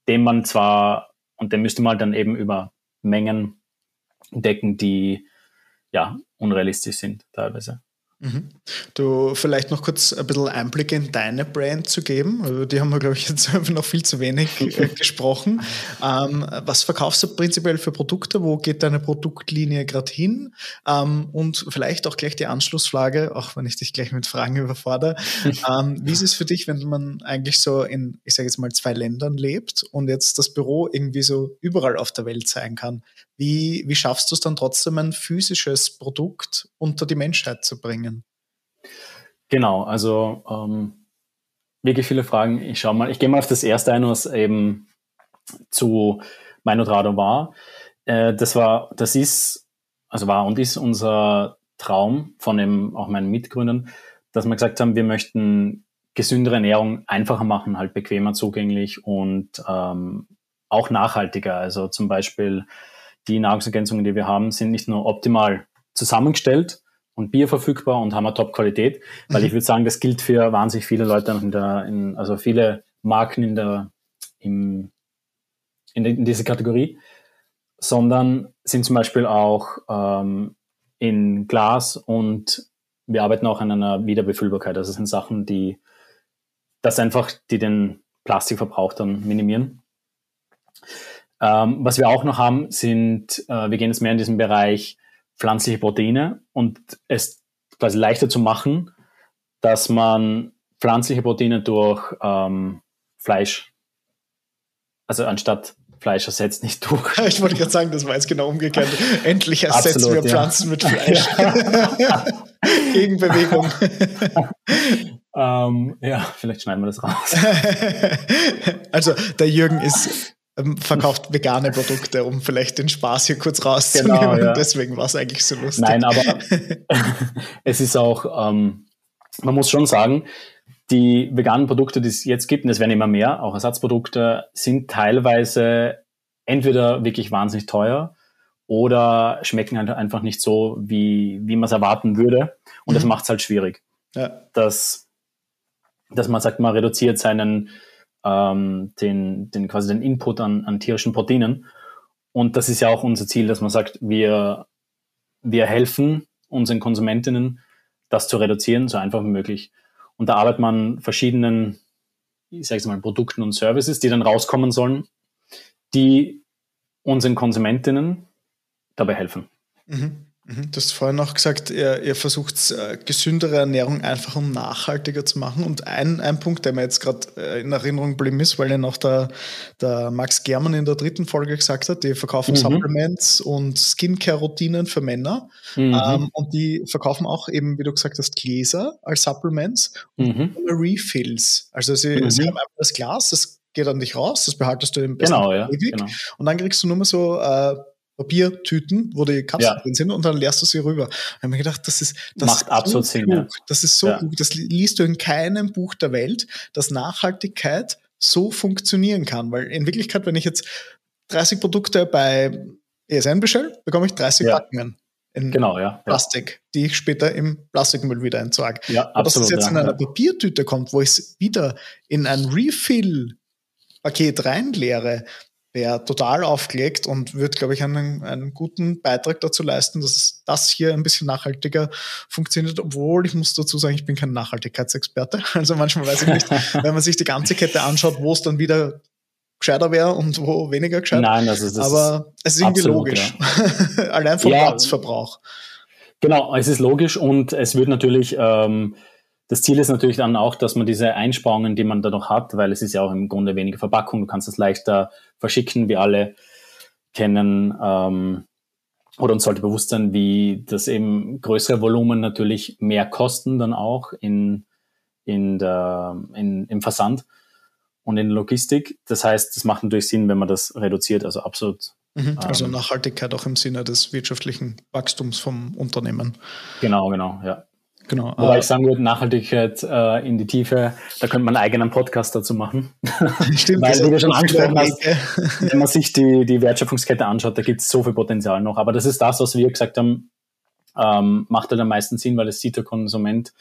den man zwar, und den müsste man dann eben über Mengen decken, die ja unrealistisch sind teilweise. Mhm. Du vielleicht noch kurz ein bisschen Einblick in deine Brand zu geben. Also die haben wir, glaube ich, jetzt noch viel zu wenig äh, gesprochen. Ähm, was verkaufst du prinzipiell für Produkte? Wo geht deine Produktlinie gerade hin? Ähm, und vielleicht auch gleich die Anschlussfrage, auch wenn ich dich gleich mit Fragen überfordere. ähm, wie ist es für dich, wenn man eigentlich so in, ich sage jetzt mal, zwei Ländern lebt und jetzt das Büro irgendwie so überall auf der Welt sein kann? Wie, wie schaffst du es dann trotzdem, ein physisches Produkt unter die Menschheit zu bringen? Genau, also ähm, wirklich viele Fragen. Ich schau mal, ich gehe mal auf das erste ein, was eben zu Meinodrado war. Äh, das war, das ist, also war und ist unser Traum von dem, auch meinen Mitgründern, dass wir gesagt haben, wir möchten gesündere Ernährung einfacher machen, halt bequemer zugänglich und ähm, auch nachhaltiger. Also zum Beispiel die Nahrungsergänzungen, die wir haben, sind nicht nur optimal zusammengestellt und bioverfügbar und haben eine Top-Qualität, weil mhm. ich würde sagen, das gilt für wahnsinnig viele Leute in der, in, also viele Marken in der, im, in, in dieser Kategorie, sondern sind zum Beispiel auch ähm, in Glas und wir arbeiten auch an einer Wiederbefüllbarkeit. Also das sind Sachen, die das einfach, die den Plastikverbrauch dann minimieren. Ähm, was wir auch noch haben, sind, äh, wir gehen jetzt mehr in diesen Bereich pflanzliche Proteine und es quasi leichter zu machen, dass man pflanzliche Proteine durch ähm, Fleisch, also anstatt Fleisch ersetzt, nicht durch. Ich wollte gerade sagen, das war jetzt genau umgekehrt. Endlich ersetzen Absolut, wir Pflanzen ja. mit Fleisch. Gegenbewegung. ähm, ja, vielleicht schneiden wir das raus. also der Jürgen ist verkauft vegane Produkte, um vielleicht den Spaß hier kurz rauszunehmen. Genau, ja. Deswegen war es eigentlich so lustig. Nein, aber es ist auch, ähm, man muss schon sagen, die veganen Produkte, die es jetzt gibt, und es werden immer mehr, auch Ersatzprodukte, sind teilweise entweder wirklich wahnsinnig teuer oder schmecken halt einfach nicht so, wie, wie man es erwarten würde. Und mhm. das macht es halt schwierig. Ja. Dass, dass man sagt, man reduziert seinen ähm, den, den quasi den Input an, an tierischen Proteinen. Und das ist ja auch unser Ziel, dass man sagt, wir, wir helfen unseren Konsumentinnen, das zu reduzieren, so einfach wie möglich. Und da arbeitet man verschiedenen, ich sage mal, Produkten und Services, die dann rauskommen sollen, die unseren Konsumentinnen dabei helfen. Mhm. Mhm. Du hast vorhin auch gesagt, ihr, ihr versucht äh, gesündere Ernährung einfach um nachhaltiger zu machen. Und ein, ein Punkt, der mir jetzt gerade äh, in Erinnerung geblieben ist, weil ja noch der, der Max Germann in der dritten Folge gesagt hat, die verkaufen mhm. Supplements und Skincare-Routinen für Männer. Mhm. Ähm, und die verkaufen auch eben, wie du gesagt hast, Gläser als Supplements und mhm. Refills. Also sie, mhm. sie haben einfach das Glas, das geht an dich raus, das behaltest du im besten genau, ja, genau. Und dann kriegst du nur mal so äh, Papiertüten, wo die Kapseln ja. drin sind und dann leerst du sie rüber. Ich habe mir gedacht, das ist das macht ist absolut so Sinn. Klug. Ja. Das ist so ja. gut. Das liest du in keinem Buch der Welt, dass Nachhaltigkeit so funktionieren kann. Weil in Wirklichkeit, wenn ich jetzt 30 Produkte bei ESN bestelle, bekomme ich 30 ja. Packungen in genau, ja, Plastik, die ich später im Plastikmüll wieder entsorge. Ja, Aber dass es jetzt in einer Papiertüte kommt, wo ich es wieder in ein Refill-Paket reinleere, wäre total aufgelegt und wird, glaube ich, einen, einen guten Beitrag dazu leisten, dass das hier ein bisschen nachhaltiger funktioniert, obwohl ich muss dazu sagen, ich bin kein Nachhaltigkeitsexperte. Also manchmal weiß ich nicht, wenn man sich die ganze Kette anschaut, wo es dann wieder gescheiter wäre und wo weniger gescheit. Nein, also das Aber es ist irgendwie absolut, logisch. Ja. Allein vom ja, Platzverbrauch. Genau, es ist logisch und es wird natürlich ähm, das Ziel ist natürlich dann auch, dass man diese Einsparungen, die man da noch hat, weil es ist ja auch im Grunde weniger Verpackung, du kannst es leichter verschicken, wir alle kennen, ähm, oder uns sollte bewusst sein, wie das eben größere Volumen natürlich mehr kosten dann auch in, in der, in, im Versand und in der Logistik. Das heißt, es macht natürlich Sinn, wenn man das reduziert, also absolut. Mhm, also ähm, Nachhaltigkeit auch im Sinne des wirtschaftlichen Wachstums vom Unternehmen. Genau, genau, ja. Genau. Wobei äh, ich sagen würde, Nachhaltigkeit äh, in die Tiefe, da könnte man einen eigenen Podcast dazu machen. Stimmt. Weil, wie du schon angesprochen hast, wenn man sich die, die Wertschöpfungskette anschaut, da gibt es so viel Potenzial noch. Aber das ist das, was wir gesagt haben, ähm, macht halt am meisten Sinn, weil es sieht der Konsument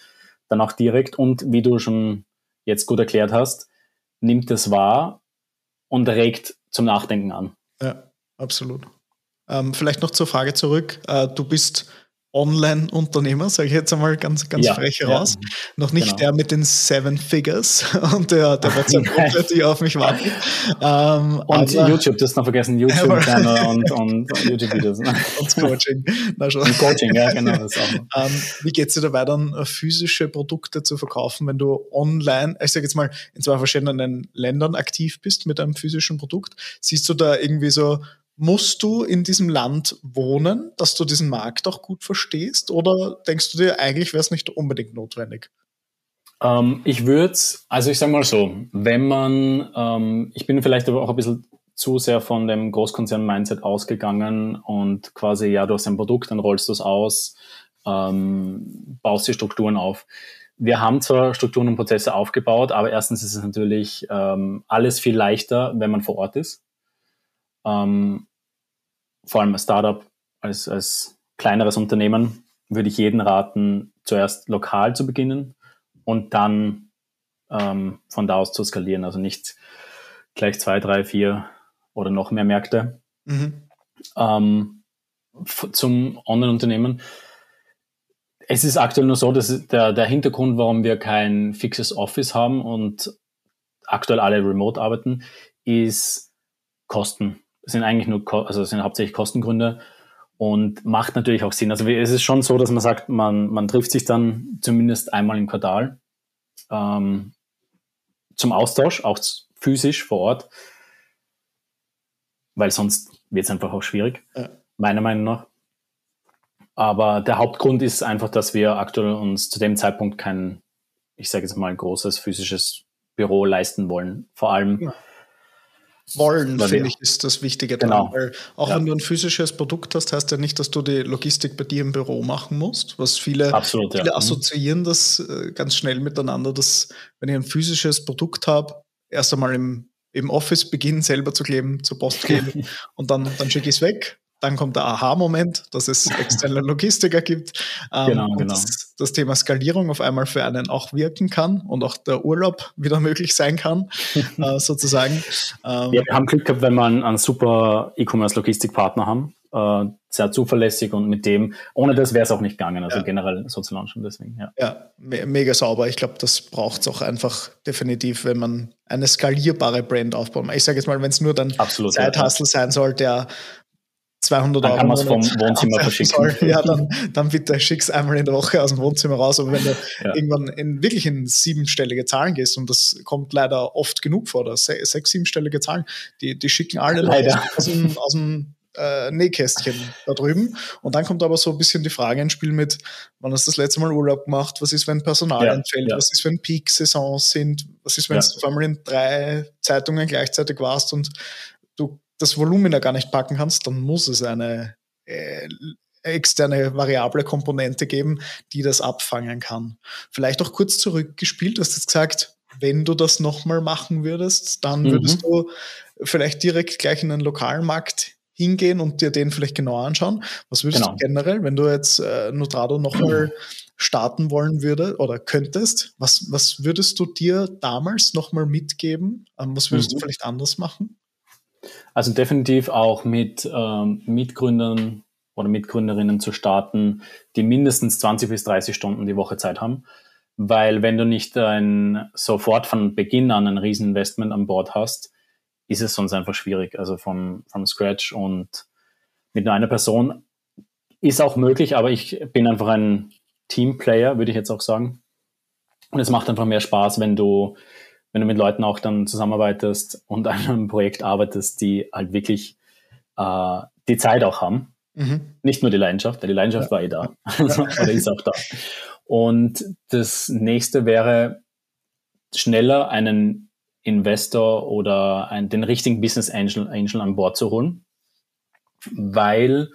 dann auch direkt und wie du schon jetzt gut erklärt hast, nimmt es wahr und regt zum Nachdenken an. Ja, absolut. Ähm, vielleicht noch zur Frage zurück. Äh, du bist Online-Unternehmer, sage ich jetzt einmal ganz, ganz ja, frech raus. Ja, Noch nicht genau. der mit den Seven Figures und der, der WhatsApp-Gruppe, die auf mich warten. Ähm, und YouTube, das ist noch vergessen, YouTube-Channel und, und YouTube-Videos. Ne? Und Coaching. Na schon. Und Coaching, ja, genau. Das auch. Ähm, wie geht es dir dabei dann, äh, physische Produkte zu verkaufen, wenn du online, ich sage jetzt mal, in zwei verschiedenen Ländern aktiv bist mit einem physischen Produkt? Siehst du da irgendwie so Musst du in diesem Land wohnen, dass du diesen Markt auch gut verstehst? Oder denkst du dir, eigentlich wäre es nicht unbedingt notwendig? Ähm, ich würde also ich sage mal so, wenn man, ähm, ich bin vielleicht aber auch ein bisschen zu sehr von dem Großkonzern-Mindset ausgegangen und quasi, ja, du hast ein Produkt, dann rollst du es aus, ähm, baust die Strukturen auf. Wir haben zwar Strukturen und Prozesse aufgebaut, aber erstens ist es natürlich ähm, alles viel leichter, wenn man vor Ort ist. Ähm, vor allem als Startup, als, als kleineres Unternehmen, würde ich jeden raten, zuerst lokal zu beginnen und dann ähm, von da aus zu skalieren. Also nicht gleich zwei, drei, vier oder noch mehr Märkte. Mhm. Ähm, zum Online-Unternehmen. Es ist aktuell nur so, dass der, der Hintergrund, warum wir kein fixes Office haben und aktuell alle remote arbeiten, ist Kosten sind eigentlich nur, also sind hauptsächlich Kostengründe und macht natürlich auch Sinn. Also es ist schon so, dass man sagt, man, man trifft sich dann zumindest einmal im Quartal ähm, zum Austausch, auch physisch vor Ort, weil sonst wird es einfach auch schwierig, ja. meiner Meinung nach. Aber der Hauptgrund ist einfach, dass wir aktuell uns zu dem Zeitpunkt kein, ich sage jetzt mal, großes physisches Büro leisten wollen. Vor allem, ja wollen, finde ich, ist das Wichtige genau. Weil auch ja. wenn du ein physisches Produkt hast, heißt ja nicht, dass du die Logistik bei dir im Büro machen musst. Was viele, Absolut, viele ja. Mhm. assoziieren das äh, ganz schnell miteinander, dass wenn ich ein physisches Produkt habe, erst einmal im, im Office beginnen, selber zu kleben, zur Post gehen und dann, dann schicke ich es weg dann kommt der Aha-Moment, dass es externe Logistiker gibt. Ähm, genau, genau. Das, das, Thema Skalierung auf einmal für einen auch wirken kann und auch der Urlaub wieder möglich sein kann, äh, sozusagen. Ähm, ja, wir haben Glück gehabt, wenn wir einen, einen super E-Commerce-Logistikpartner haben. Äh, sehr zuverlässig und mit dem, ohne das wäre es auch nicht gegangen, also ja. generell so zu launchen, deswegen, ja. Ja, me mega sauber. Ich glaube, das braucht es auch einfach definitiv, wenn man eine skalierbare Brand aufbaut. Ich sage jetzt mal, wenn es nur dann Zeithustle ja. sein soll, der 200 dann Euro. Kann man es vom Wohnzimmer verschicken. Ja, dann, dann bitte schick's einmal in der Woche aus dem Wohnzimmer raus. Aber wenn du ja. irgendwann in, wirklich in siebenstellige Zahlen gehst, und das kommt leider oft genug vor, da sechs, siebenstellige Zahlen, die, die schicken alle leider. aus dem, aus dem äh, Nähkästchen da drüben. Und dann kommt aber so ein bisschen die Frage ins Spiel mit, wann hast du das letzte Mal Urlaub gemacht? Was ist, wenn Personal ja, entfällt? Ja. Was ist, wenn Peak-Saisons sind? Was ist, wenn ja. du auf einmal in drei Zeitungen gleichzeitig warst und du das Volumen ja gar nicht packen kannst, dann muss es eine äh, externe variable Komponente geben, die das abfangen kann. Vielleicht auch kurz zurückgespielt, du hast jetzt gesagt, wenn du das nochmal machen würdest, dann mhm. würdest du vielleicht direkt gleich in einen lokalen Markt hingehen und dir den vielleicht genauer anschauen. Was würdest genau. du generell, wenn du jetzt äh, Notrado nochmal starten wollen würde oder könntest, was, was würdest du dir damals nochmal mitgeben? Ähm, was würdest mhm. du vielleicht anders machen? Also definitiv auch mit ähm, Mitgründern oder Mitgründerinnen zu starten, die mindestens 20 bis 30 Stunden die Woche Zeit haben. Weil wenn du nicht ein, sofort von Beginn an ein Rieseninvestment an Bord hast, ist es sonst einfach schwierig. Also vom, vom Scratch und mit nur einer Person ist auch möglich, aber ich bin einfach ein Teamplayer, würde ich jetzt auch sagen. Und es macht einfach mehr Spaß, wenn du wenn du mit Leuten auch dann zusammenarbeitest und an einem Projekt arbeitest, die halt wirklich äh, die Zeit auch haben. Mhm. Nicht nur die Leidenschaft, weil die Leidenschaft ja. war eh da. Oder ist auch da. Und das nächste wäre, schneller einen Investor oder einen, den richtigen Business Angel, Angel an Bord zu holen. Weil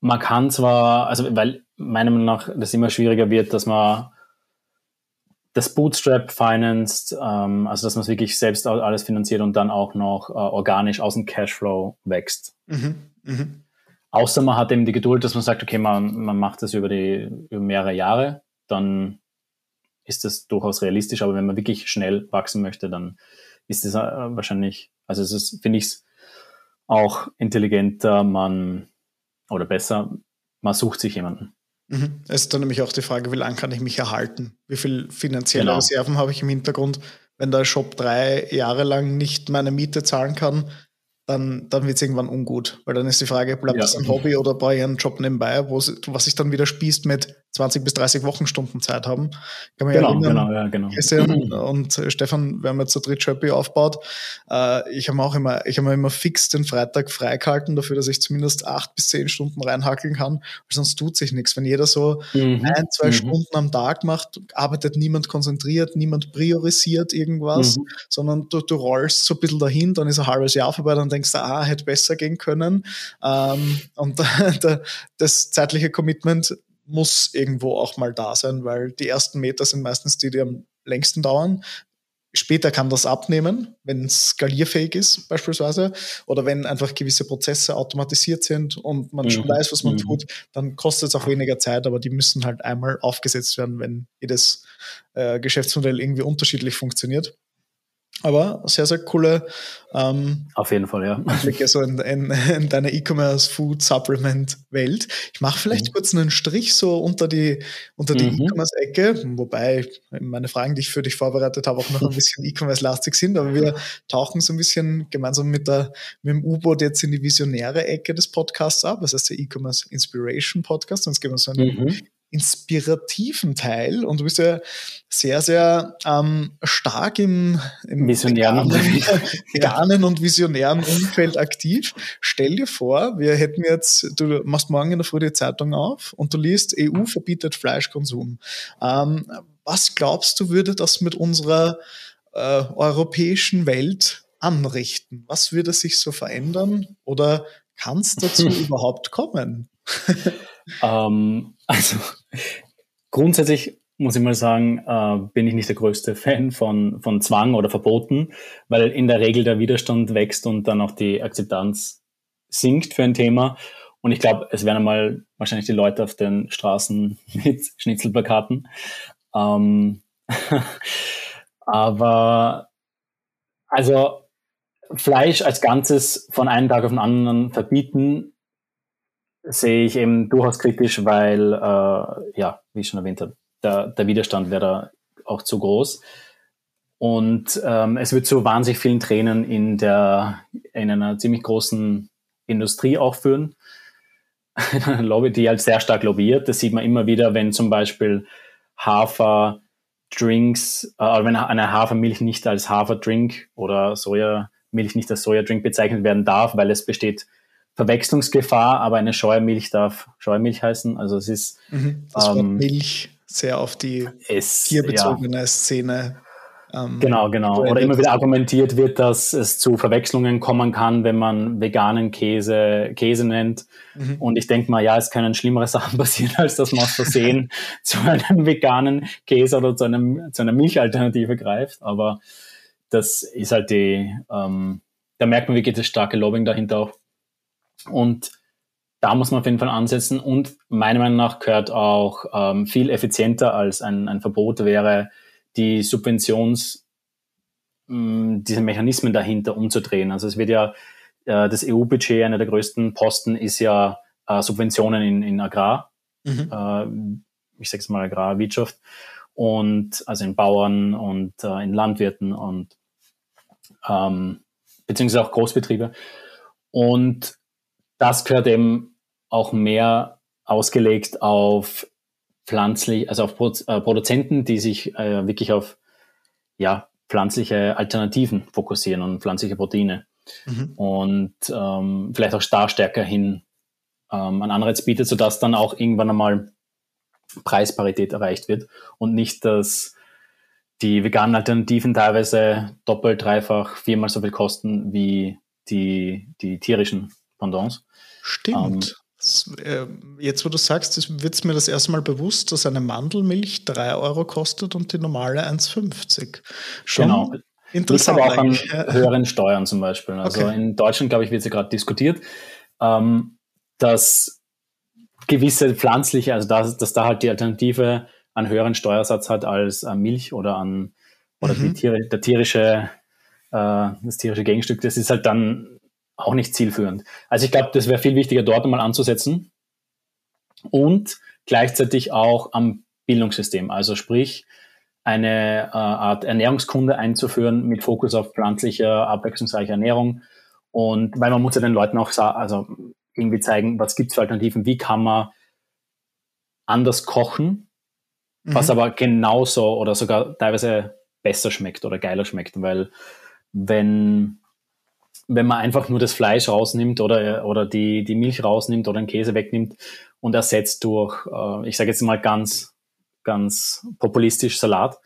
man kann zwar, also weil meiner Meinung nach das immer schwieriger wird, dass man das Bootstrap financed, ähm, also dass man es wirklich selbst alles finanziert und dann auch noch äh, organisch aus dem Cashflow wächst. Mhm, mh. Außer man hat eben die Geduld, dass man sagt, okay, man, man macht das über, die, über mehrere Jahre, dann ist das durchaus realistisch. Aber wenn man wirklich schnell wachsen möchte, dann ist das äh, wahrscheinlich, also es ist, finde ich es auch intelligenter, man oder besser, man sucht sich jemanden. Mhm. Es ist dann nämlich auch die Frage, wie lange kann ich mich erhalten? Wie viel finanzielle genau. Reserven habe ich im Hintergrund? Wenn der Shop drei Jahre lang nicht meine Miete zahlen kann, dann, dann wird es irgendwann ungut. Weil dann ist die Frage, bleibt ja. das ein Hobby oder brauche ich einen Job nebenbei, wo, was sich dann wieder spießt mit 20 bis 30 Wochenstunden Zeit haben. Kann man genau, ja erinnern, genau, ja, genau. Christian und Stefan, wir haben jetzt zu dritt Shopee aufgebaut. Äh, ich habe auch immer, ich habe immer fix den Freitag freigehalten, dafür, dass ich zumindest acht bis zehn Stunden reinhackeln kann, weil sonst tut sich nichts. Wenn jeder so mhm. ein, zwei mhm. Stunden am Tag macht, arbeitet niemand konzentriert, niemand priorisiert irgendwas, mhm. sondern du, du rollst so ein bisschen dahin, dann ist ein halbes Jahr vorbei, dann denkst du, ah, hätte besser gehen können. Ähm, und das zeitliche Commitment muss irgendwo auch mal da sein, weil die ersten Meter sind meistens die, die am längsten dauern. Später kann das abnehmen, wenn es skalierfähig ist, beispielsweise, oder wenn einfach gewisse Prozesse automatisiert sind und man mhm. schon weiß, was man mhm. tut, dann kostet es auch weniger Zeit, aber die müssen halt einmal aufgesetzt werden, wenn jedes äh, Geschäftsmodell irgendwie unterschiedlich funktioniert. Aber sehr, sehr coole ähm, Auf jeden Fall, ja. So in, in, in deine E-Commerce Food Supplement Welt. Ich mache vielleicht mhm. kurz einen Strich so unter die, unter die mhm. E-Commerce-Ecke, wobei meine Fragen, die ich für dich vorbereitet habe, auch noch ein bisschen E-Commerce-lastig sind, aber wir tauchen so ein bisschen gemeinsam mit, der, mit dem U-Boot jetzt in die visionäre Ecke des Podcasts ab. Das heißt der E-Commerce Inspiration Podcast. Sonst gehen wir so einen mhm inspirativen Teil und du bist ja sehr, sehr ähm, stark im, im visionären veganen und visionären Umfeld aktiv. Stell dir vor, wir hätten jetzt, du machst morgen in der Früh die Zeitung auf und du liest, EU verbietet Fleischkonsum. Ähm, was glaubst du, würde das mit unserer äh, europäischen Welt anrichten? Was würde sich so verändern oder kann es dazu überhaupt kommen? ähm, also grundsätzlich muss ich mal sagen, äh, bin ich nicht der größte Fan von, von Zwang oder Verboten, weil in der Regel der Widerstand wächst und dann auch die Akzeptanz sinkt für ein Thema. Und ich glaube, es werden einmal wahrscheinlich die Leute auf den Straßen mit Schnitzelplakaten. Ähm, aber also Fleisch als Ganzes von einem Tag auf den anderen verbieten, sehe ich eben durchaus kritisch, weil, äh, ja, wie ich schon erwähnt habe, der, der Widerstand wäre da auch zu groß. Und ähm, es wird zu wahnsinnig vielen Tränen in, der, in einer ziemlich großen Industrie auch führen. Eine Lobby, die halt sehr stark lobbyiert. Das sieht man immer wieder, wenn zum Beispiel Haferdrinks, äh, wenn eine Hafermilch nicht als Haferdrink oder Sojamilch nicht als Sojadrink bezeichnet werden darf, weil es besteht Verwechslungsgefahr, aber eine Scheuermilch darf Scheuermilch heißen. Also es ist mhm, das ähm, Wort Milch sehr auf die es, tierbezogene ja. Szene. Ähm, genau, genau. Oder immer wieder argumentiert wird, dass es zu Verwechslungen kommen kann, wenn man veganen Käse Käse nennt. Mhm. Und ich denke mal, ja, es können schlimmere Sachen passieren, als dass man aus Versehen zu einem veganen Käse oder zu, einem, zu einer Milchalternative greift. Aber das ist halt die, ähm, da merkt man, wie geht das starke Lobbying dahinter auch und da muss man auf jeden Fall ansetzen. Und meiner Meinung nach gehört auch ähm, viel effizienter als ein, ein Verbot wäre, die Subventions, mh, mm, diese Mechanismen dahinter umzudrehen. Also es wird ja, äh, das EU-Budget, einer der größten Posten ist ja äh, Subventionen in, in Agrar. Mhm. Äh, ich sage es mal Agrarwirtschaft. Und also in Bauern und äh, in Landwirten und ähm, beziehungsweise auch Großbetriebe. Und das gehört eben auch mehr ausgelegt auf pflanzlich, also auf äh, Produzenten, die sich äh, wirklich auf ja, pflanzliche Alternativen fokussieren und pflanzliche Proteine. Mhm. Und ähm, vielleicht auch da stärker hin ähm, einen Anreiz bietet, sodass dann auch irgendwann einmal Preisparität erreicht wird und nicht, dass die veganen Alternativen teilweise doppelt, dreifach, viermal so viel kosten wie die, die tierischen Pendants. Stimmt. Ähm, jetzt, wo du sagst, wird es mir das erste Mal bewusst, dass eine Mandelmilch 3 Euro kostet und die normale 1,50. Schon genau. Interessant. aber auch an höheren Steuern zum Beispiel. Also okay. in Deutschland, glaube ich, wird sie gerade diskutiert, ähm, dass gewisse pflanzliche, also dass, dass da halt die Alternative einen höheren Steuersatz hat als äh, Milch oder an oder mhm. die Tiere, der tierische, äh, das tierische Gegenstück. Das ist halt dann auch nicht zielführend. Also ich glaube, das wäre viel wichtiger, dort einmal anzusetzen. und gleichzeitig auch am Bildungssystem. Also sprich, eine äh, Art Ernährungskunde einzuführen mit Fokus auf pflanzliche, abwechslungsreiche Ernährung. Und weil man muss ja den Leuten auch also irgendwie zeigen, was gibt es für Alternativen, wie kann man anders kochen, mhm. was aber genauso oder sogar teilweise besser schmeckt oder geiler schmeckt, weil wenn, wenn man einfach nur das Fleisch rausnimmt oder, oder die, die Milch rausnimmt oder den Käse wegnimmt und ersetzt durch, äh, ich sage jetzt mal ganz, ganz populistisch Salat,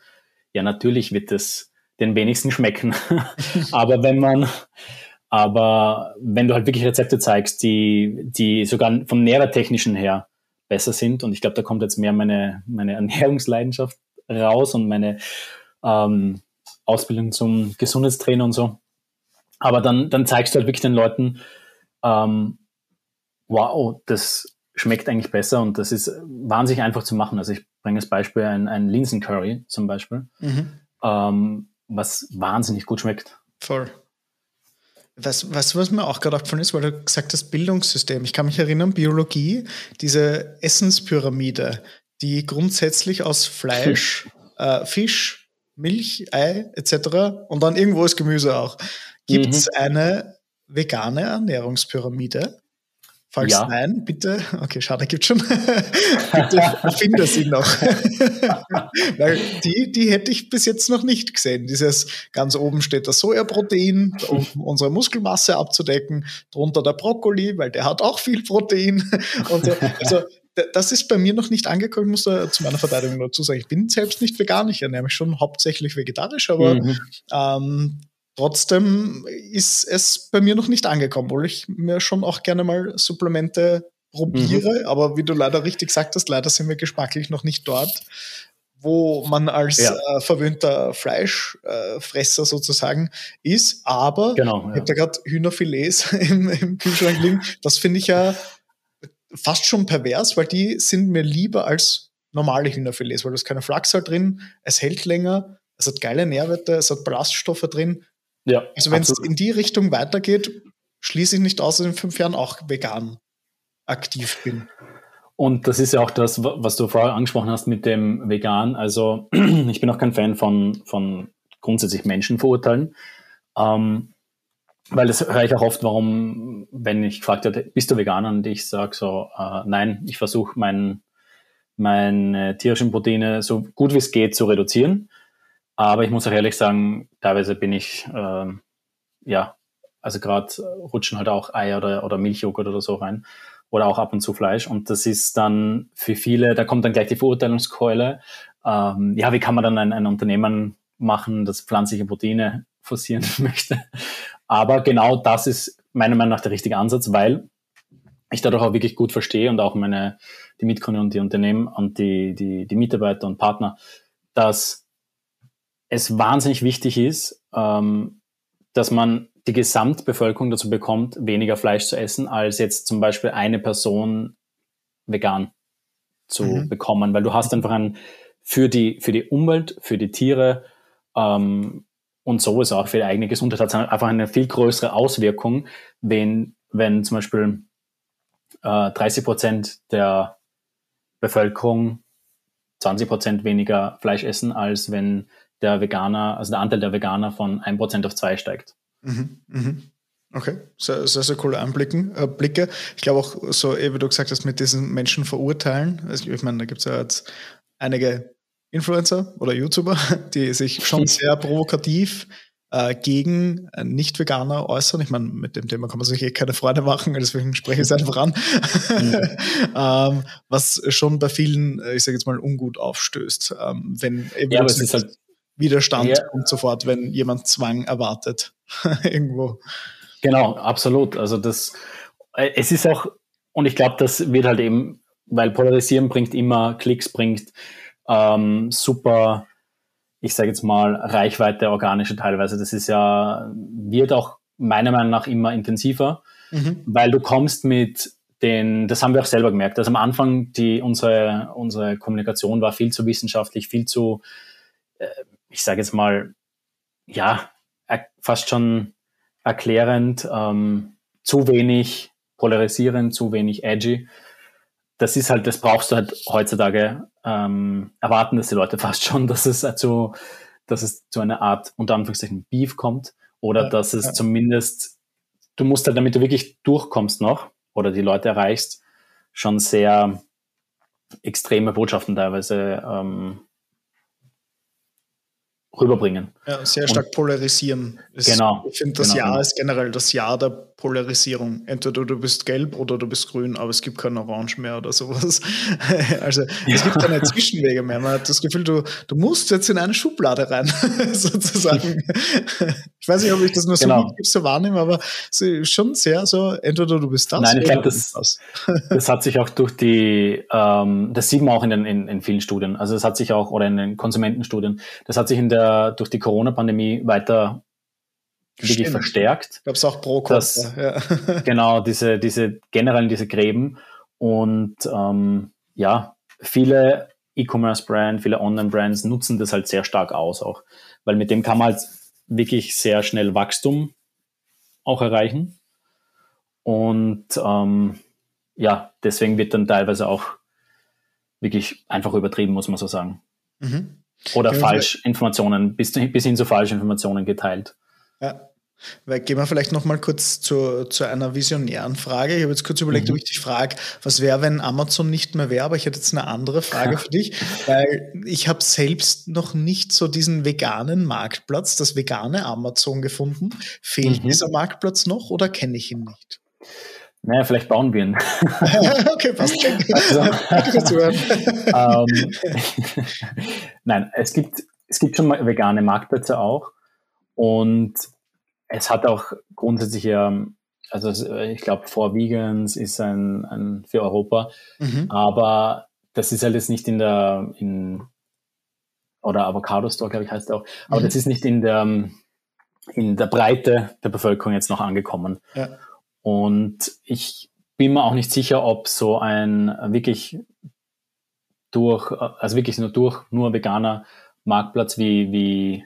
ja, natürlich wird es den wenigsten schmecken. aber wenn man, aber wenn du halt wirklich Rezepte zeigst, die, die sogar vom nährwerttechnischen her besser sind, und ich glaube, da kommt jetzt mehr meine, meine Ernährungsleidenschaft raus und meine ähm, Ausbildung zum Gesundheitstrainer und so. Aber dann, dann zeigst du halt wirklich den Leuten, ähm, wow, das schmeckt eigentlich besser und das ist wahnsinnig einfach zu machen. Also ich bringe als Beispiel ein, ein Linsencurry zum Beispiel, mhm. ähm, was wahnsinnig gut schmeckt. Voll. Was, was, was mir auch gerade aufgefallen ist, weil du gesagt hast, Bildungssystem. Ich kann mich erinnern, Biologie, diese Essenspyramide, die grundsätzlich aus Fleisch, äh, Fisch, Milch, Ei etc. und dann irgendwo ist Gemüse auch. Gibt es mhm. eine vegane Ernährungspyramide? Falls ja. nein, bitte, okay, schade, gibt schon. bitte finde sie noch. Weil die, die hätte ich bis jetzt noch nicht gesehen. Dieses ganz oben steht das Sojaprotein, um unsere Muskelmasse abzudecken, drunter der Brokkoli, weil der hat auch viel Protein. So. Also das ist bei mir noch nicht angekommen, ich muss da zu meiner Verteidigung dazu sagen. Ich bin selbst nicht vegan, ich ernähre mich schon hauptsächlich vegetarisch, aber mhm. ähm, Trotzdem ist es bei mir noch nicht angekommen, obwohl ich mir schon auch gerne mal Supplemente probiere. Mhm. Aber wie du leider richtig gesagt hast, leider sind wir geschmacklich noch nicht dort, wo man als ja. äh, verwöhnter Fleischfresser äh, sozusagen ist. Aber genau, ja. ich habe da gerade Hühnerfilets im, im Kühlschrank liegen. Das finde ich ja fast schon pervers, weil die sind mir lieber als normale Hühnerfilets, weil da ist keine Flachsal drin, es hält länger, es hat geile Nährwerte, es hat Ballaststoffe drin ja, also wenn es in die Richtung weitergeht, schließe ich nicht aus, dass ich in fünf Jahren auch vegan aktiv bin. Und das ist ja auch das, was du vorher angesprochen hast mit dem Vegan. Also ich bin auch kein Fan von, von grundsätzlich Menschen verurteilen. Ähm, weil das höre ich auch oft, warum, wenn ich gefragt werde, bist du Veganer? Und ich sage so, äh, nein, ich versuche mein, meine tierischen Proteine so gut wie es geht zu reduzieren. Aber ich muss auch ehrlich sagen, teilweise bin ich, ähm, ja, also gerade rutschen halt auch Eier oder, oder Milchjoghurt oder so rein oder auch ab und zu Fleisch. Und das ist dann für viele, da kommt dann gleich die Verurteilungskeule. Ähm, ja, wie kann man dann ein, ein Unternehmen machen, das pflanzliche Proteine forcieren möchte? Aber genau das ist meiner Meinung nach der richtige Ansatz, weil ich dadurch auch wirklich gut verstehe und auch meine, die Mitgründer und die Unternehmen und die, die, die Mitarbeiter und Partner, dass es wahnsinnig wichtig ist, ähm, dass man die Gesamtbevölkerung dazu bekommt, weniger Fleisch zu essen, als jetzt zum Beispiel eine Person vegan zu mhm. bekommen, weil du hast einfach ein für die, für die Umwelt, für die Tiere ähm, und sowieso auch für die eigene Gesundheit hat es einfach eine viel größere Auswirkung, wenn, wenn zum Beispiel äh, 30 Prozent der Bevölkerung 20 Prozent weniger Fleisch essen, als wenn der Veganer, also der Anteil der Veganer von 1% auf 2 steigt. Mhm, mhm. Okay, sehr, sehr, sehr coole Anblicken, äh, Blicke. Ich glaube auch, so wie du gesagt hast, mit diesen Menschen verurteilen. Also ich meine, da gibt es ja jetzt einige Influencer oder YouTuber, die sich schon sehr provokativ äh, gegen Nicht-Veganer äußern. Ich meine, mit dem Thema kann man sich eh keine Freude machen, deswegen spreche ich es einfach an. Ähm, was schon bei vielen, äh, ich sage jetzt mal, ungut aufstößt. Ähm, wenn eben ja, aber es ist halt Widerstand ja. kommt sofort, wenn jemand Zwang erwartet. Irgendwo. Genau, absolut. Also das, äh, es ist auch, und ich glaube, das wird halt eben, weil Polarisieren bringt immer Klicks, bringt ähm, super, ich sage jetzt mal, Reichweite, organische teilweise. Das ist ja, wird auch meiner Meinung nach immer intensiver, mhm. weil du kommst mit den, das haben wir auch selber gemerkt, dass am Anfang die, unsere, unsere Kommunikation war viel zu wissenschaftlich, viel zu, äh, ich sage jetzt mal, ja, fast schon erklärend, ähm, zu wenig polarisierend, zu wenig edgy. das ist halt, das brauchst du halt heutzutage ähm, erwarten, dass die Leute fast schon, dass es zu, dass es zu einer Art unter Anführungszeichen Beef kommt oder ja, dass es ja. zumindest, du musst halt, damit du wirklich durchkommst noch oder die Leute erreichst, schon sehr extreme Botschaften teilweise ähm, rüberbringen. Ja, sehr stark und, polarisieren. Es, genau. Ich finde, das genau, Jahr genau. ist generell das Jahr der Polarisierung. Entweder du bist gelb oder du bist grün, aber es gibt kein Orange mehr oder sowas. Also es gibt keine Zwischenwege mehr. Man hat das Gefühl, du, du musst jetzt in eine Schublade rein, sozusagen. Ich weiß nicht, ob ich das nur so, genau. so wahrnehme, aber schon sehr so, entweder du bist das Nein, ich glaube, das, das. das hat sich auch durch die, ähm, das sieht man auch in, den, in, in vielen Studien, also es hat sich auch, oder in den Konsumentenstudien, das hat sich in der, durch die Corona-Pandemie weiter wirklich Stimmt. verstärkt. Gab es auch pro dass, ja. Genau, diese, diese generell diese Gräben. Und ähm, ja, viele E-Commerce-Brands, viele Online-Brands nutzen das halt sehr stark aus auch. Weil mit dem kann man halt wirklich sehr schnell Wachstum auch erreichen. Und ähm, ja, deswegen wird dann teilweise auch wirklich einfach übertrieben, muss man so sagen. Mhm. Oder falsch Informationen, bis, bis hin zu falschen Informationen geteilt. Ja. Weil gehen wir vielleicht noch mal kurz zu, zu einer visionären Frage. Ich habe jetzt kurz überlegt, mhm. ob ich dich frage, was wäre, wenn Amazon nicht mehr wäre, aber ich hätte jetzt eine andere Frage für dich, weil ich habe selbst noch nicht so diesen veganen Marktplatz, das vegane Amazon gefunden. Fehlt mhm. dieser Marktplatz noch oder kenne ich ihn nicht? Naja, vielleicht bauen wir ihn. okay, passt. Also, ähm, Nein, es gibt, es gibt schon vegane Marktplätze auch. Und es hat auch grundsätzlich ja, also ich glaube, For Vegans ist ein, ein für Europa, mhm. aber das ist halt jetzt nicht in der, in, oder Avocado Store, glaube ich, heißt auch, aber mhm. das ist nicht in der, in der Breite der Bevölkerung jetzt noch angekommen. Ja. Und ich bin mir auch nicht sicher, ob so ein wirklich durch, also wirklich nur durch nur veganer Marktplatz wie, wie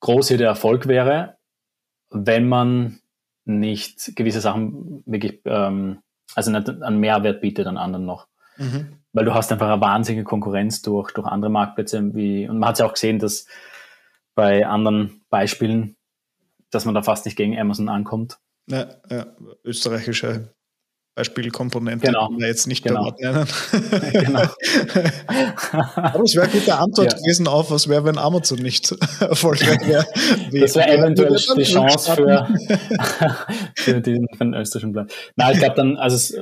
groß hier der Erfolg wäre, wenn man nicht gewisse Sachen wirklich, ähm, also nicht einen Mehrwert bietet an anderen noch. Mhm. Weil du hast einfach eine wahnsinnige Konkurrenz durch, durch andere Marktplätze wie, und man hat es ja auch gesehen, dass bei anderen Beispielen, dass man da fast nicht gegen Amazon ankommt. Ja, ja. österreichische Beispielkomponente, genau. die wir jetzt nicht genau. bei nennen. genau. Aber es wäre eine gute Antwort ja. gewesen auf, was wäre, wenn Amazon nicht erfolgreich wäre. Das wäre eventuell die Chance für, für, den, für den österreichischen Plan. Nein, ich glaube dann, also es,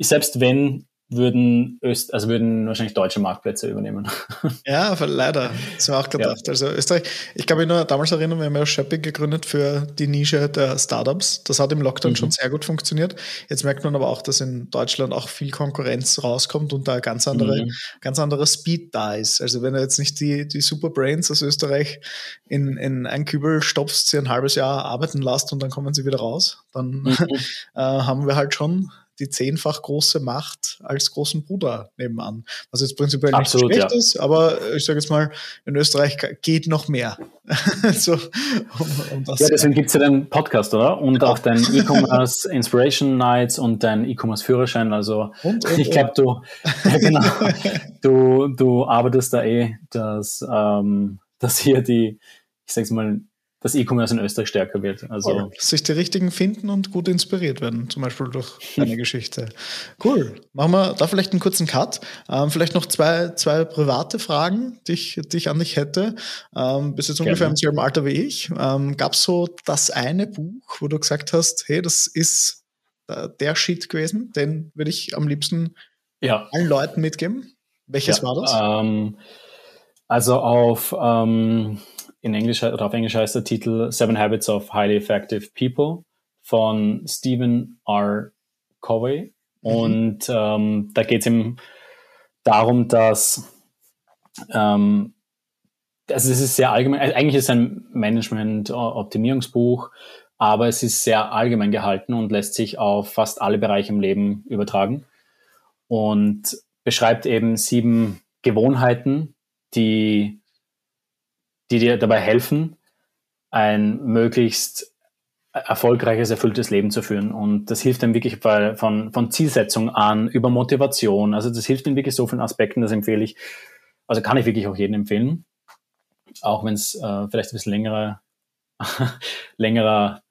selbst wenn würden Öst, also würden wahrscheinlich deutsche Marktplätze übernehmen. Ja, leider. Das war auch gedacht. Ja. Also Österreich, ich kann mich nur damals erinnern, wir haben ja Shopping gegründet für die Nische der Startups. Das hat im Lockdown mhm. schon sehr gut funktioniert. Jetzt merkt man aber auch, dass in Deutschland auch viel Konkurrenz rauskommt und da ganz andere, mhm. ganz anderer Speed da ist. Also wenn du jetzt nicht die, die Super Brains aus Österreich in, in ein Kübel stopfst, sie ein halbes Jahr arbeiten lässt und dann kommen sie wieder raus, dann mhm. äh, haben wir halt schon die zehnfach große Macht als großen Bruder nebenan. Was jetzt prinzipiell Absolut, nicht schlecht ja. ist, aber ich sage jetzt mal, in Österreich geht noch mehr. so, um, um ja, deswegen gibt es ja den Podcast, oder? Und auch dein E-Commerce Inspiration Nights und dein E-Commerce Führerschein. Also und, und, ich glaube, du, ja, genau, du, du arbeitest da eh, dass, ähm, dass hier die, ich sag's mal, dass E-Commerce in Österreich stärker wird. Also cool. sich die richtigen finden und gut inspiriert werden, zum Beispiel durch deine Geschichte. Cool. Machen wir da vielleicht einen kurzen Cut. Ähm, vielleicht noch zwei, zwei private Fragen, die ich, die ich an dich hätte. Ähm, bist jetzt ungefähr im selben Alter wie ich. Ähm, Gab es so das eine Buch, wo du gesagt hast, hey, das ist äh, der Shit gewesen, den würde ich am liebsten ja. allen Leuten mitgeben? Welches ja, war das? Ähm, also auf ähm, in Englisch oder auf Englisch heißt der Titel Seven Habits of Highly Effective People von Stephen R. Covey. Mhm. Und ähm, da geht es ihm darum, dass ähm, also es ist sehr allgemein, also eigentlich ist es ein Management-Optimierungsbuch, aber es ist sehr allgemein gehalten und lässt sich auf fast alle Bereiche im Leben übertragen und beschreibt eben sieben Gewohnheiten, die die dir dabei helfen, ein möglichst erfolgreiches, erfülltes Leben zu führen. Und das hilft dann wirklich bei, von, von Zielsetzung an, über Motivation. Also das hilft in wirklich so vielen Aspekten, das empfehle ich. Also kann ich wirklich auch jedem empfehlen. Auch wenn es äh, vielleicht ein bisschen längerer, längerer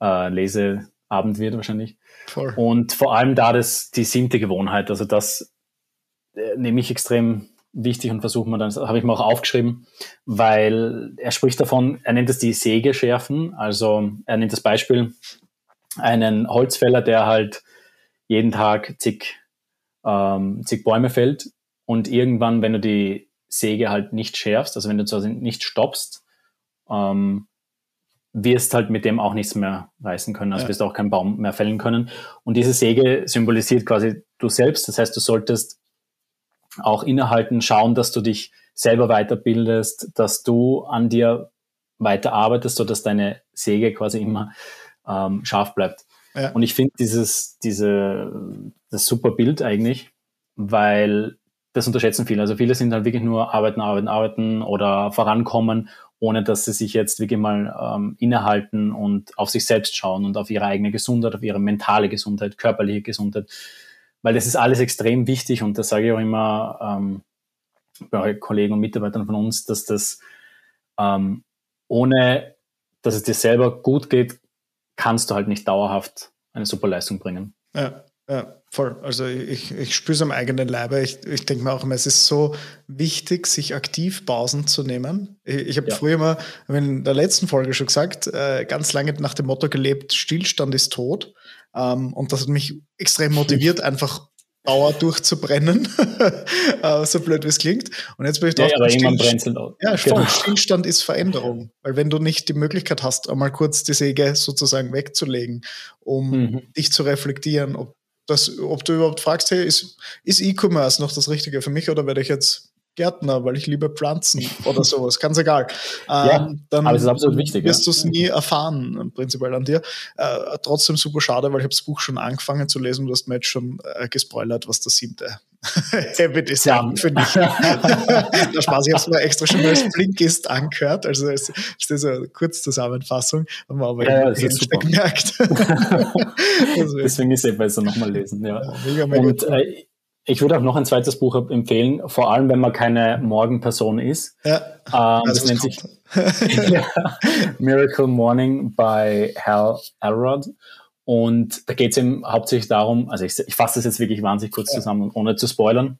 äh, Leseabend wird wahrscheinlich. Voll. Und vor allem da das, die siebte Gewohnheit, also das äh, nehme ich extrem wichtig und versuchen wir dann, das habe ich mir auch aufgeschrieben, weil er spricht davon, er nennt es die Säge schärfen. Also er nennt das Beispiel einen Holzfäller, der halt jeden Tag zig, ähm, zig Bäume fällt und irgendwann, wenn du die Säge halt nicht schärfst, also wenn du quasi nicht stoppst, ähm, wirst halt mit dem auch nichts mehr reißen können, also ja. wirst auch keinen Baum mehr fällen können. Und diese Säge symbolisiert quasi du selbst, das heißt, du solltest auch innehalten, schauen, dass du dich selber weiterbildest, dass du an dir weiter arbeitest, sodass deine Säge quasi immer ähm, scharf bleibt. Ja. Und ich finde dieses, diese, das super Bild eigentlich, weil das unterschätzen viele. Also viele sind halt wirklich nur arbeiten, arbeiten, arbeiten oder vorankommen, ohne dass sie sich jetzt wirklich mal ähm, innehalten und auf sich selbst schauen und auf ihre eigene Gesundheit, auf ihre mentale Gesundheit, körperliche Gesundheit weil das ist alles extrem wichtig und das sage ich auch immer ähm, bei Kollegen und Mitarbeitern von uns, dass das ähm, ohne, dass es dir selber gut geht, kannst du halt nicht dauerhaft eine super Leistung bringen. Ja, ja voll. Also ich, ich spüre es am eigenen Leibe. Ich, ich denke mir auch immer, es ist so wichtig, sich aktiv Pausen zu nehmen. Ich, ich habe ja. früher immer, in der letzten Folge schon gesagt, äh, ganz lange nach dem Motto gelebt, Stillstand ist tot. Ähm, und das hat mich extrem motiviert, einfach Dauer durchzubrennen, äh, so blöd wie es klingt. Und jetzt bin ich drauf. Ja, aber irgendwann brennt Ja, genau. Stillstand ist Veränderung. Weil wenn du nicht die Möglichkeit hast, einmal kurz die Säge sozusagen wegzulegen, um mhm. dich zu reflektieren, ob das, ob du überhaupt fragst, hey, ist, ist E-Commerce noch das Richtige für mich oder werde ich jetzt Gärtner, weil ich liebe Pflanzen oder sowas, ganz egal. Ähm, ja, dann aber es ist absolut wichtig. Wirst ja. du es nie erfahren, prinzipiell an dir. Äh, trotzdem super schade, weil ich habe das Buch schon angefangen zu lesen. Du hast mir jetzt schon äh, gespoilert, was das siebte Habit ist, ja. finde ich. Der Spaß, ich habe es mir extra schon als Blinkist angehört, also es ist eine Kurzzusammenfassung, haben wir aber ja, ja, gemerkt. Deswegen ist es eh besser nochmal lesen, ja mega, mega Und, äh, ich würde auch noch ein zweites Buch empfehlen, vor allem wenn man keine Morgenperson ist. Ja, ähm, das, nennt sich ja, Miracle Morning by Hal Elrod. Und da geht es eben hauptsächlich darum, also ich, ich fasse das jetzt wirklich wahnsinnig kurz ja. zusammen, ohne zu spoilern,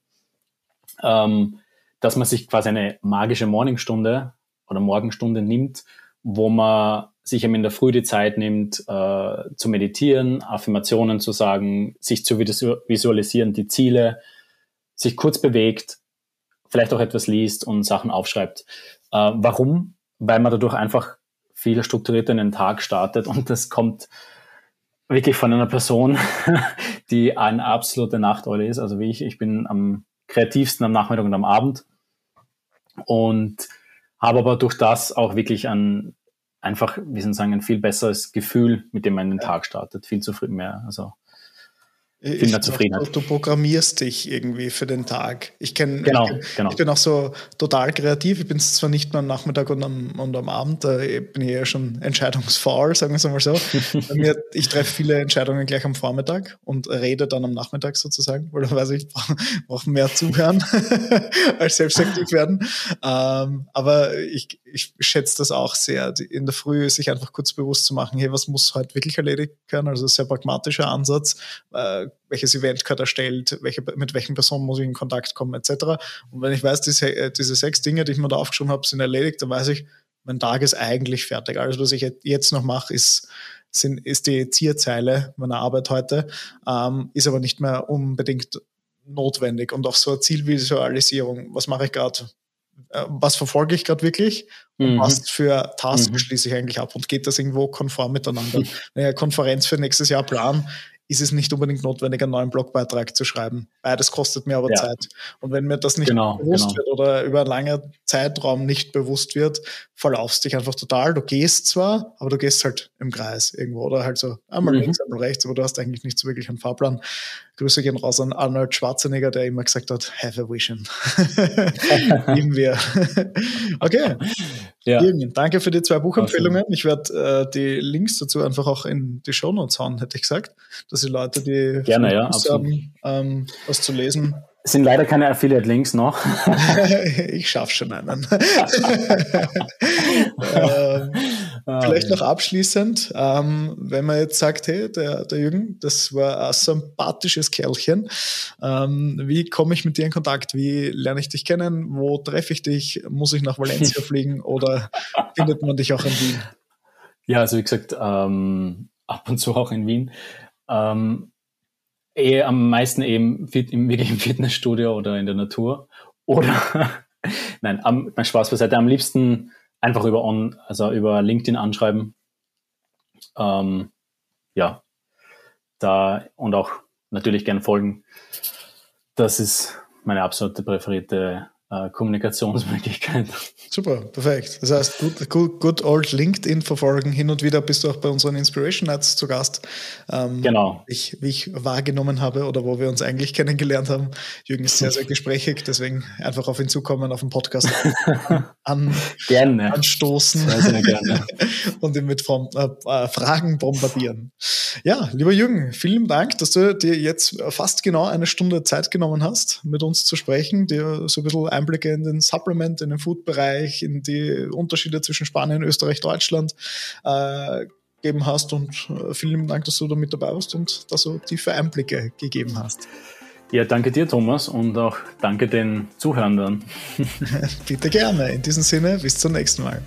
ähm, dass man sich quasi eine magische Morningstunde oder Morgenstunde nimmt, wo man sich eben in der Früh die Zeit nimmt, äh, zu meditieren, Affirmationen zu sagen, sich zu visualisieren, die Ziele, sich kurz bewegt, vielleicht auch etwas liest und Sachen aufschreibt. Äh, warum? Weil man dadurch einfach viel strukturierter in den Tag startet und das kommt wirklich von einer Person, die eine absolute Nachteule ist, also wie ich. Ich bin am kreativsten am Nachmittag und am Abend und habe aber durch das auch wirklich an einfach, wie soll ich sagen, ein viel besseres Gefühl, mit dem man den Tag startet. Viel zufrieden mehr. Also ich mehr Zufriedenheit. Du, du programmierst dich irgendwie für den Tag. Ich kenne, genau, ich, genau. ich bin auch so total kreativ. Ich bin zwar nicht nur am Nachmittag und am, und am Abend, da bin ich eher schon entscheidungsfaul, sagen wir es mal so. mir, ich treffe viele Entscheidungen gleich am Vormittag und rede dann am Nachmittag sozusagen, weil da weiß ich, ich brauche mehr zuhören als selbstaktiv werden. Ähm, aber ich, ich schätze das auch sehr, in der Früh sich einfach kurz bewusst zu machen, hey, was muss heute wirklich erledigt werden? Also sehr pragmatischer Ansatz. Äh, welches Event gehört erstellt, welche, mit welchen Personen muss ich in Kontakt kommen, etc. Und wenn ich weiß, diese, äh, diese sechs Dinge, die ich mir da aufgeschrieben habe, sind erledigt, dann weiß ich, mein Tag ist eigentlich fertig. Alles, was ich jetzt noch mache, ist, sind, ist die Zierzeile meiner Arbeit heute, ähm, ist aber nicht mehr unbedingt notwendig. Und auch so eine Zielvisualisierung, was mache ich gerade? Äh, was verfolge ich gerade wirklich und mhm. was für Tasks mhm. schließe ich eigentlich ab und geht das irgendwo konform miteinander? Wenn ich eine Konferenz für nächstes Jahr plan, ist es nicht unbedingt notwendig, einen neuen Blogbeitrag zu schreiben. Beides kostet mir aber ja. Zeit. Und wenn mir das nicht genau, bewusst genau. wird oder über einen langen Zeitraum nicht bewusst wird, verlaufst dich einfach total. Du gehst zwar, aber du gehst halt im Kreis irgendwo oder halt so einmal mhm. links, einmal rechts, aber du hast eigentlich nicht so wirklich einen Fahrplan. Grüße gehen raus an Arnold Schwarzenegger, der immer gesagt hat, have a vision. Lieben wir. okay. Ja. Jürgen, danke für die zwei Buchempfehlungen. Ich werde äh, die Links dazu einfach auch in die Shownotes hauen, hätte ich gesagt, dass die Leute, die Gerne, ja, haben, ähm, was zu lesen, es sind leider keine Affiliate-Links noch. ich schaffe schon einen. ähm, vielleicht noch abschließend, ähm, wenn man jetzt sagt, hey, der, der Jürgen, das war ein sympathisches Kerlchen. Ähm, wie komme ich mit dir in Kontakt? Wie lerne ich dich kennen? Wo treffe ich dich? Muss ich nach Valencia fliegen oder findet man dich auch in Wien? Ja, also wie gesagt, ähm, ab und zu auch in Wien. Ähm, eher am meisten eben fit, im, wirklich im Fitnessstudio oder in der Natur. Oder, nein, am, mein Spaß beiseite, am liebsten einfach über, on, also über LinkedIn anschreiben. Ähm, ja, da und auch natürlich gern folgen. Das ist meine absolute präferierte äh, Kommunikationsmöglichkeit. Super, perfekt. Das heißt, good, good, good old LinkedIn verfolgen. Hin und wieder bist du auch bei unseren Inspiration Nights zu Gast. Ähm, genau. Ich, wie ich wahrgenommen habe oder wo wir uns eigentlich kennengelernt haben. Jürgen ist sehr, sehr gesprächig, deswegen einfach auf ihn zukommen, auf den Podcast an, gerne. anstoßen sehr, sehr gerne. und ihn mit äh, äh, Fragen bombardieren. Ja, lieber Jürgen, vielen Dank, dass du dir jetzt fast genau eine Stunde Zeit genommen hast, mit uns zu sprechen, dir so ein bisschen Einblicke in den Supplement, in den Food-Bereich, in die Unterschiede zwischen Spanien, Österreich, Deutschland äh, gegeben hast. Und äh, vielen Dank, dass du da mit dabei warst und da so tiefe Einblicke gegeben hast. Ja, danke dir, Thomas, und auch danke den Zuhörern. Bitte gerne. In diesem Sinne, bis zum nächsten Mal.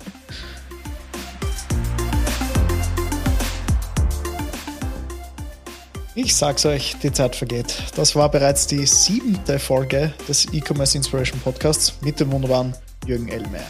Ich sag's euch, die Zeit vergeht. Das war bereits die siebte Folge des E-Commerce Inspiration Podcasts mit dem wunderbaren Jürgen Elmer.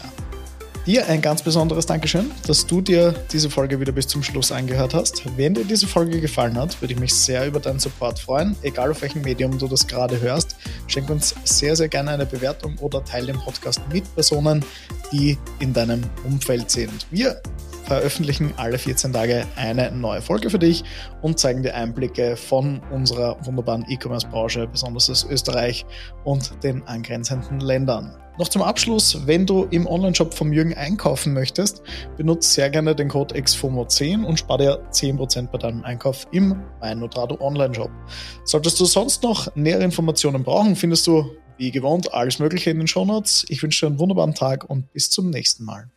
Dir ein ganz besonderes Dankeschön, dass du dir diese Folge wieder bis zum Schluss angehört hast. Wenn dir diese Folge gefallen hat, würde ich mich sehr über deinen Support freuen. Egal auf welchem Medium du das gerade hörst, schenk uns sehr, sehr gerne eine Bewertung oder teile den Podcast mit Personen, die in deinem Umfeld sind. Wir veröffentlichen alle 14 Tage eine neue Folge für dich und zeigen dir Einblicke von unserer wunderbaren E-Commerce-Branche, besonders aus Österreich und den angrenzenden Ländern. Noch zum Abschluss, wenn du im Onlineshop vom Jürgen einkaufen möchtest, benutze sehr gerne den Code XFOMO10 und spare dir 10% bei deinem Einkauf im MeinNotrado Onlineshop. Solltest du sonst noch nähere Informationen brauchen, findest du wie gewohnt alles Mögliche in den Shownotes. Ich wünsche dir einen wunderbaren Tag und bis zum nächsten Mal.